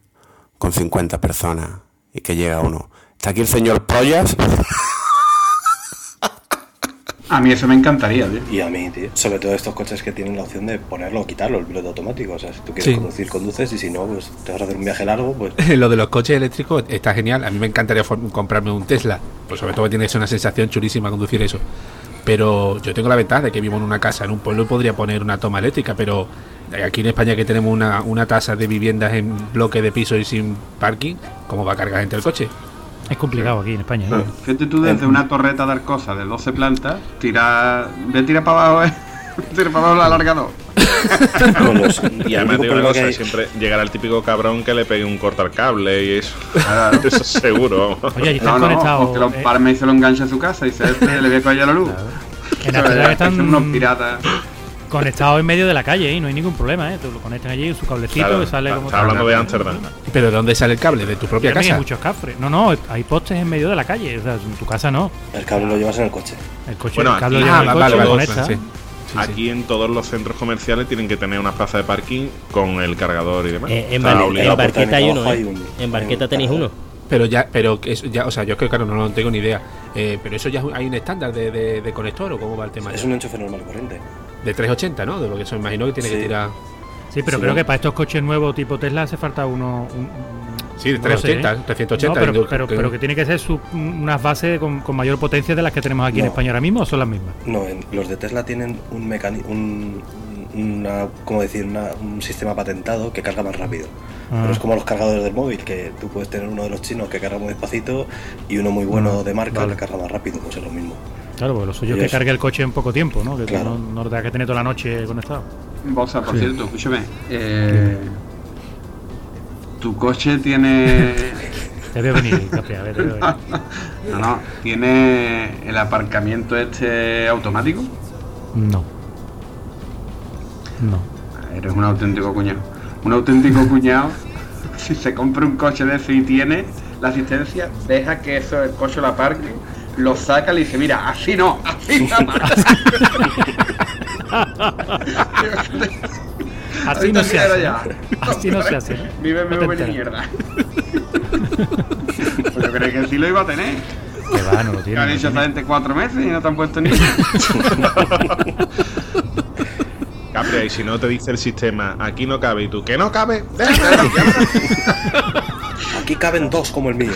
con 50 personas y que llega uno. ¿Está aquí el señor Proyas? A mí eso me encantaría, tío. Y a mí, tío. Sobre todo estos coches que tienen la opción de ponerlo o quitarlo, el piloto automático. O sea, si tú quieres Sí. conducir, conduces. Y si no, pues te vas a hacer un viaje largo, pues. Lo de los coches eléctricos está genial. A mí me encantaría comprarme un Tesla. Pues sobre todo que tienes una sensación chulísima conducir eso. Pero yo tengo la ventaja de que vivo en una casa, en un pueblo y podría poner una toma eléctrica, pero aquí en España que tenemos una, una tasa de viviendas en bloque de piso y sin parking, ¿cómo va a cargar gente el coche? Es complicado aquí en España. ¿eh? Fíjate tú desde una torreta de arcosa de 12 plantas, tira. Ve, tira para abajo, eh. Tira para abajo el alargador. Y el además único digo una problema cosa, que hay- siempre llegará el típico cabrón que le pegue un cortar cable y eso. eso seguro. Oye, allí No, están no, conectados. o que lo eh, parme y se lo engancha a su casa y se este, le ve que haya la luz. En la ciudad están- Son unos piratas. conectados en medio de la calle y no hay ningún problema, ¿eh? Tú lo conectas allí, su cablecito Claro, que sale está- como está hablando de Ámsterdam. ¿Pero de dónde sale el cable? ¿De tu propia casa? hay muchos cafres. No, no, hay postes en medio de la calle. O sea, en tu casa no. El cable lo llevas en el coche. El coche, Bueno, el cable aquí- lo lleva en Ah, el vale, coche, vale, lo vale, conecta. Sí. Aquí en todos los centros comerciales tienen que tener una plaza de parking con el cargador y demás. Eh, en, Bar- Barqueta hay uno, hay ¿eh? En Barqueta tenéis uno. Pero ya, pero que eso ya, o sea, yo creo que claro, no, no tengo ni idea. Eh, pero eso ya es un- hay un estándar de, de- de conector o cómo va el tema. Es un enchufe normal corriente. De 380, ¿no? De lo que eso me imagino que tiene que tirar. Sí, pero Sí, creo no. que para estos coches nuevos tipo Tesla hace falta uno. un- Sí, de no lo sé, 380, ¿eh? 380. No, pero, pero, que tiene que ser su- unas bases con, con mayor potencia de las que tenemos aquí en. España ahora mismo o son las mismas. No, en- los de Tesla tienen un mecanismo. Un, una, ¿cómo decir? Una- un sistema patentado que carga más rápido. Ah. Pero es como los cargadores del móvil, que tú puedes tener uno de los chinos que carga muy despacito y uno muy bueno Ah, de marca vale. que carga más rápido, pues es lo mismo. Claro, porque lo suyo es que cargue el coche en poco tiempo, ¿no? Que tú Claro. no, no lo tengas que tener toda la noche conectado. Bosa, por Sí. cierto, escúchame. Eh, tu coche tiene. Te veo venir, Capi, a ver, te veo venir. No, no, tiene el aparcamiento este automático. No. No. Eres un auténtico cuñado. Un auténtico cuñado, si se compra un coche de ese y tiene la asistencia, deja que eso el coche lo aparque, lo saca y le dice, mira, así no, así no. Así no se hace. Así no se hace. ¿no? Enteras. mierda. pues yo creí que sí lo iba a tener. Que va, no lo tiene. han hecho gente cuatro meses y no te han puesto ni. Capri, y si no te dice el sistema, aquí no cabe, y tú, ¿que no cabe? Déjame, Aquí caben dos como el mío.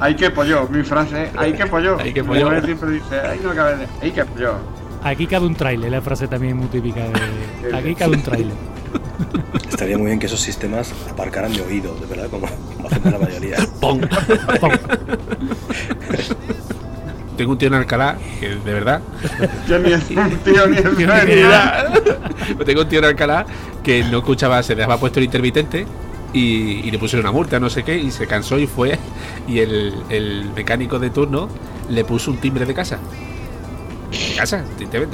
Hay que pollo, mi frase es, hay que pollo. Hay que Mi pollo. mujer siempre dice, ay no cabe, hay que pollo. Aquí cabe un trailer, la frase también muy típica de. Aquí cabe un trailer. Estaría muy bien que esos sistemas aparcaran de oído, de verdad, como, como hacen la mayoría. ¡Pum! Pum. Tengo un tío en Alcalá, que de verdad. Que ni es un tío ni es. Tengo un tío en Alcalá que no escuchaba, se dejaba puesto el intermitente y, y le pusieron una multa, no sé qué, y se cansó y fue. Y el, el mecánico de turno le puso un timbre de casa. De casa,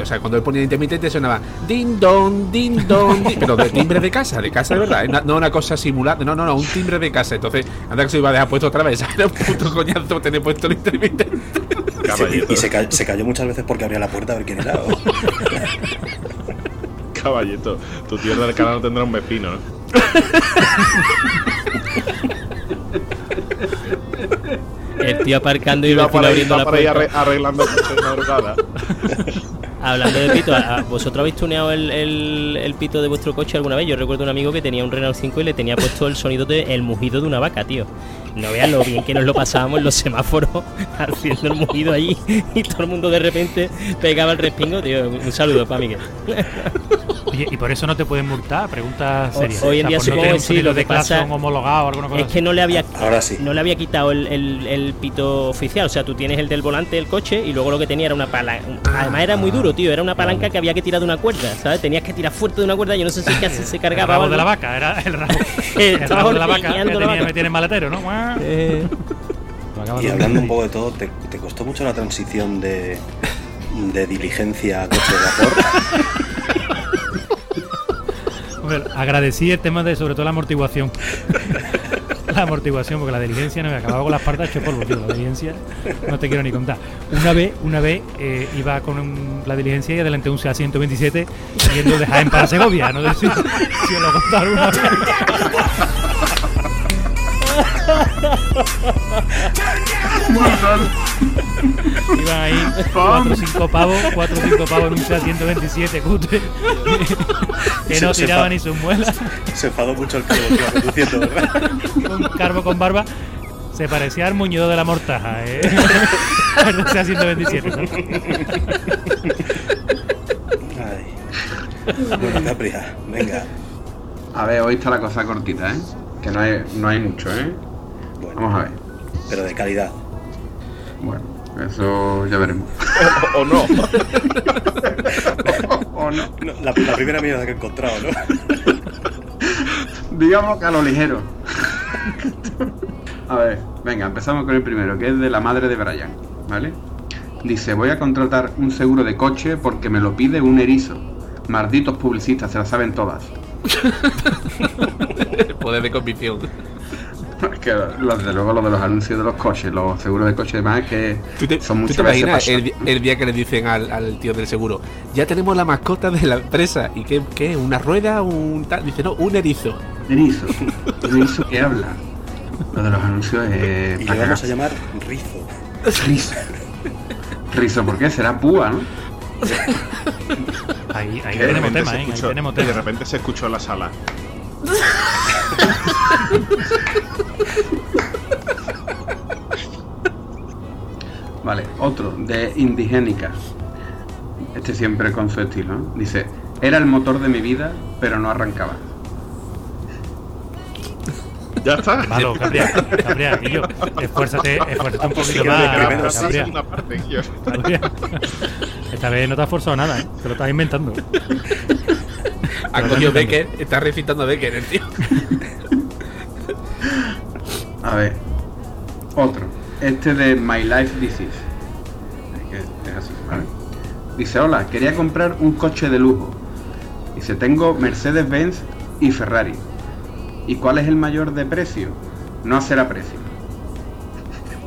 o sea, cuando él ponía el intermitente sonaba din don, din don, din- pero de timbre de casa, de casa de verdad, ¿eh? no, no una cosa simulada, no, no, no, un timbre de casa. Entonces, anda que se iba a dejar puesto otra vez, era un puto coñazo tener puesto el intermitente. Y, y se, ca- se cayó muchas veces porque abría la puerta a ver quién era. o- caballito. Tu tío de Alcalá no tendrá un vecino, ¿no? El tío aparcando y el Iba vecino abriendo la ahí puerta. arre- arreglando de madrugada. Hablando de pito, ¿a- a- ¿vosotros habéis tuneado el, el- el pito de vuestro coche alguna vez? Yo recuerdo un amigo que tenía un Renault 5 y le tenía puesto el sonido de el mugido de una vaca, tío. No veas lo bien que nos lo pasábamos en los semáforos haciendo el mugido allí y todo el mundo de repente pegaba el respingo, tío. Un saludo para Miguel. Oye, y por eso no te pueden multar, pregunta O- seria. hoy en día por no supongo que sí, lo de que pasa homologado o alguna cosa Es que no le había Ahora sí. no le había quitado el, el- el pito oficial. O sea, tú tienes el del volante del coche y luego lo que tenía era una palanca. Además era muy duro, tío. Era una palanca que había que tirar de una cuerda, ¿sabes? Tenías que tirar fuerte de una cuerda. Yo no sé si casi se El cargaba. rabo o de la vaca, era el rabo, el rabo de la vaca que tenía en el maletero, ¿no? Eh, Y de hablando un poco de todo, ¿te, te costó mucho la transición de, de diligencia a coche de vapor? Agradecí el tema de sobre todo la amortiguación. la amortiguación, porque la diligencia no me acababa con las partes hecho polvo, tío. La diligencia no te quiero ni contar. Una vez, una vez eh, iba con la diligencia y adelanté un SEA 127 yendo de Jaén para Segovia. No sé si, os lo contado alguna vez. Iban ahí 4 o 5 pavos, 4 o 5 pavos en un SEAT 127 cutre. que no Se- se tiraba fa- ni sus muelas. Se enfadó mucho el que lo iba conduciendo, ¿verdad? Un carbo con barba. Se parecía al muñedo de la mortaja, ¿eh? El SEAT 127, ¿no? Ay. Bueno, Capria, venga. A ver, hoy está la cosa cortita, ¿eh? Que no hay, no hay mucho, ¿eh? Vamos a ver. Pero de calidad. Bueno, eso ya veremos. O, o no. o no. la, la primera mierda que he encontrado, ¿no? Digamos que a lo ligero. A ver, venga, empezamos con el primero, que es de la madre de Brian, ¿vale? Dice, voy a contratar un seguro de coche porque me lo pide un erizo. Malditos publicistas, se la saben todas. Poder de convicción. Que los de luego lo de los anuncios de los coches, los seguros de coche y demás, que son ¿Tú muchas te veces imaginas el, día que le dicen al, al tío del seguro, ya tenemos la mascota de la empresa? ¿Y qué? qué? ¿Una rueda? ¿Un tal? Dice, no, un erizo. Erizo. Un erizo que habla. Lo de los anuncios es. Y le vamos a llamar Rizo. Rizo. Rizo, ¿por qué? Será púa, ¿no? Ahí, ahí De tenemos repente tema, se ¿eh? Ahí escuchó- tenemos De tema. repente se escuchó en la sala. Vale, otro, de Indigénica. Este siempre con su estilo. ¿no? Dice, era el motor de mi vida, pero no arrancaba. Ya está. Malo, Capria, Capria, tío. Esfuérzate, esfuérzate un poquito más. Esta vez no te has forzado nada, ¿eh? Te lo estás inventando. Ha Pero cogido no Becker, está recitando a Becker, el tío. A ver, otro. Este de My Life This Is. Es que es así, ¿vale? Dice, hola, quería comprar un coche de lujo. Dice, tengo Mercedes-Benz y Ferrari. ¿Y cuál es el mayor de precio? No hacer a precio.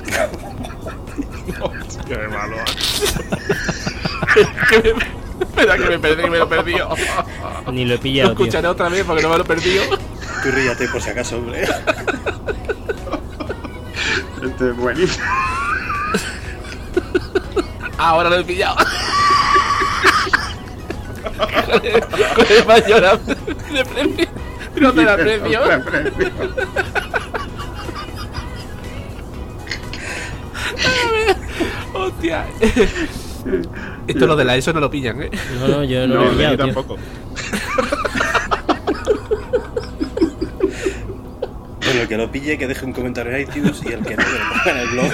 Qué malo. Espera que me perdí, me lo perdí. Ni lo he Lo pillado, tío. escucharé otra vez porque no me lo he perdido. Tú ríate por si acaso, hombre. Este es buenísimo. Ahora lo he pillado. Con el mayor de precio. No te la precio. Hostia. Esto lo de la ESO no lo pillan, ¿eh? No, no, yo no, No, lo he pillado, tampoco. Bueno, el que lo pille, que deje un comentario en iTunes y el que no, que lo ponga en el blog.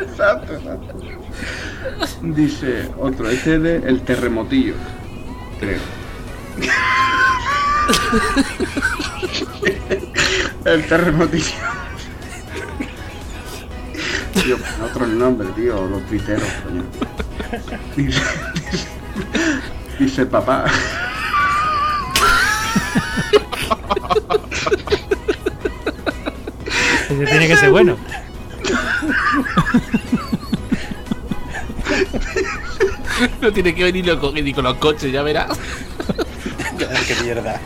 Exacto, exacto. Dice otro, este es de El Terremotillo. Creo. el Terremotillo. Tío, otro nombre, tío, los tuiteros, coño. Dice, dice, dice papá. Ese tiene que ser bueno. No tiene que venir ni con los coches, ya verás. Qué mierda.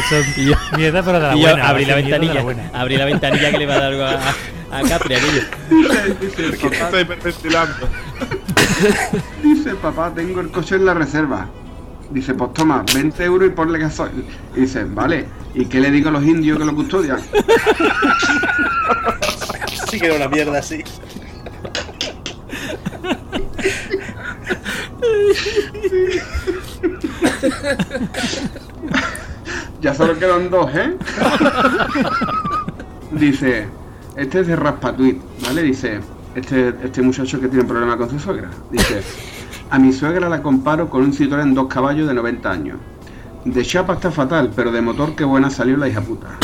Eso es mierda, pero de la buena. abrí la ventanilla. la buena. Abrí la ventanilla que le va a dar algo a, a Capri, aquello. Dice, ¿Qué papá, estoy dice, papá, tengo el coche en la reserva. Dice, pues toma, 20 euros y ponle gasoil. Y dice, vale, ¿y qué le digo a los indios que lo custodian? Sí que era una mierda así. Ya solo quedan dos, ¿eh? Dice, este es de Raspatuit, ¿vale? Dice, este, este muchacho que tiene un problema con su suegra. Dice, a mi suegra la comparo con un Citroën dos caballos de 90 años. De chapa está fatal, pero de motor qué buena salió la hija puta.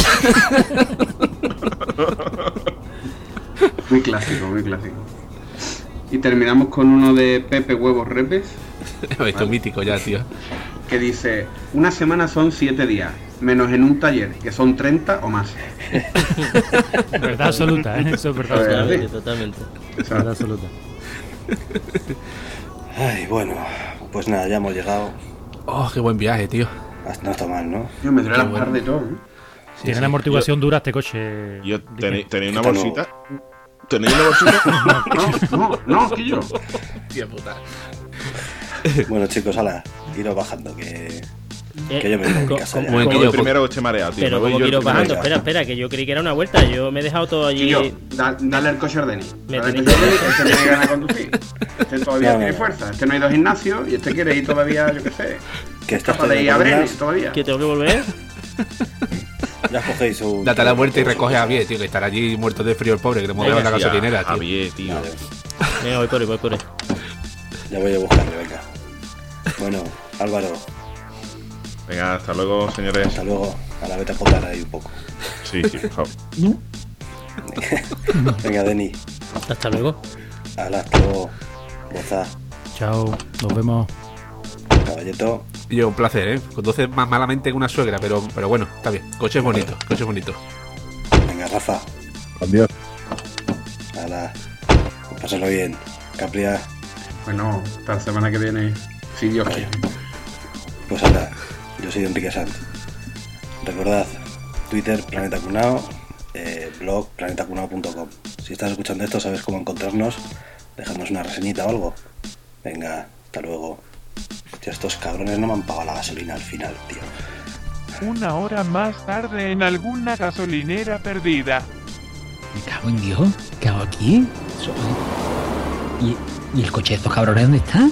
muy clásico, muy clásico. Y terminamos con uno de Pepe Huevos Repes, Esto es mítico ya, tío. Que dice, una semana son 7 días, menos en un taller, que son 30 o más. Verdad absoluta, ¿eh? Eso es verdad ver, absoluta. Totalmente, totalmente. Verdad absoluta. Ay, bueno, pues nada, ya hemos llegado. Oh, qué buen viaje, tío. No está mal, ¿no? Yo me duele la bueno. de todo. ¿eh? Tiene la amortiguación dura este coche. Yo tenía una no. bolsita ¿Tenéis un bolsito? No, no, Quillo. Tía puta. Bueno, chicos, ala, iros bajando, que, Eh, que yo me voy a mi casa ya. el primero mareado, tío. Pero como yo quiero bajando, ya. espera, espera, que yo creí que era una vuelta. Yo me he dejado todo allí. Da- dale el coche a Ordeni. Me Dale el tenéis- coche a Ordeni, que este de conducir. Este todavía No, tiene no. fuerza. Este no ha ido al gimnasio y este quiere ir todavía, yo qué sé. Que estás de ir a Brenes todavía. Que tengo que volver. Ya cogéis un. Date la vuelta y recoge a Javier, tío, que estará allí muerto de frío el pobre, que le en la gasolinera, tío. Javier, tío. Venga, voy por ahí, voy por ahí. ya voy a buscarle, venga. Bueno, Álvaro, Venga, hasta luego, señores. hasta luego. A la vete a potar ahí un poco. Sí, sí, por favor. Venga, Deni, Hasta luego. ala, hasta luego. Boza, Chao, nos vemos. caballeto. Yo, un placer, ¿eh? Conduce más malamente que una suegra, pero, pero bueno, está bien. Coche es bonito, coche es bonito. Venga, Rafa, Adiós. ala. Pásalo bien. Capria, Bueno, hasta la semana que viene, si Dios quiere. pues ala. Yo soy Enrique Sanz. Recordad, Twitter, Planeta Cunao, eh, blog, planetacunao.com. Si estás escuchando esto, sabes cómo encontrarnos. Dejadnos una reseñita o algo. Venga, hasta luego. Hostia, estos cabrones no me han pagado la gasolina al final, tío. Una hora más tarde en alguna gasolinera perdida. Me cago en Dios. ¿Qué hago aquí? So- ¿Y, ¿Y el coche de estos cabrones dónde está?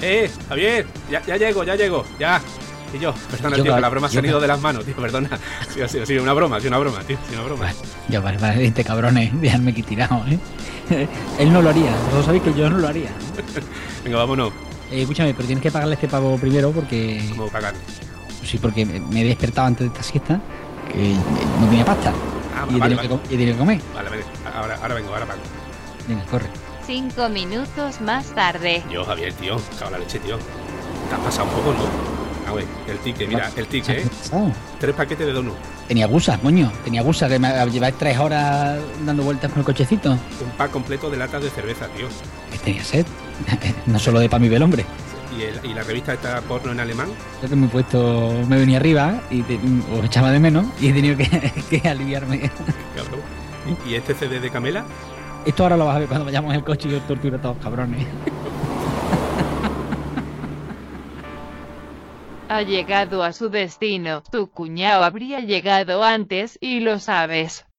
¡Eh! Javier, ya, ya llego, ya llego, ya. Y yo, perdona, Yo, tío, que la broma yo, ha ido cab- de las manos, tío, perdona. Sí, sí, sí, una broma, sí, una broma, tío, sí, una broma. Ya vale, vale, este cabrones, déjame aquí tirado, ¿eh? Él no lo haría, vosotros sabéis que yo no lo haría. Venga, vámonos. Eh, escúchame, pero tienes que pagarle este pago primero porque. Vamos a pagar. Sí, porque me he despertado antes de esta siesta que no tenía pasta. Ah, y he vale, tenido que vale. y he tenido que comer. Vale, vale, ahora, ahora vengo, ahora pago. Venga, corre. Cinco minutos más tarde. Yo, Javier, tío, cago la leche, tío. Te has pasado un poco, ¿no? A ver, el ticket, mira, el ticket, ¿eh? Tres paquetes de donut, tenía gusa, coño. Tenía gusa que me lleváis tres horas dando vueltas con el cochecito. un pack completo de latas de cerveza, tío. Que tenía sed. no solo de pa' mi hombre. Y, el- y la revista esta porno en alemán, Yo que me he puesto, me venía arriba y te- os echaba de menos y he tenido que, que aliviarme. y este CD de Camela, Esto ahora lo vas a ver cuando vayamos en el coche y os torture a todos cabrones. Ha llegado a su destino. Tu cuñado habría llegado antes y lo sabes.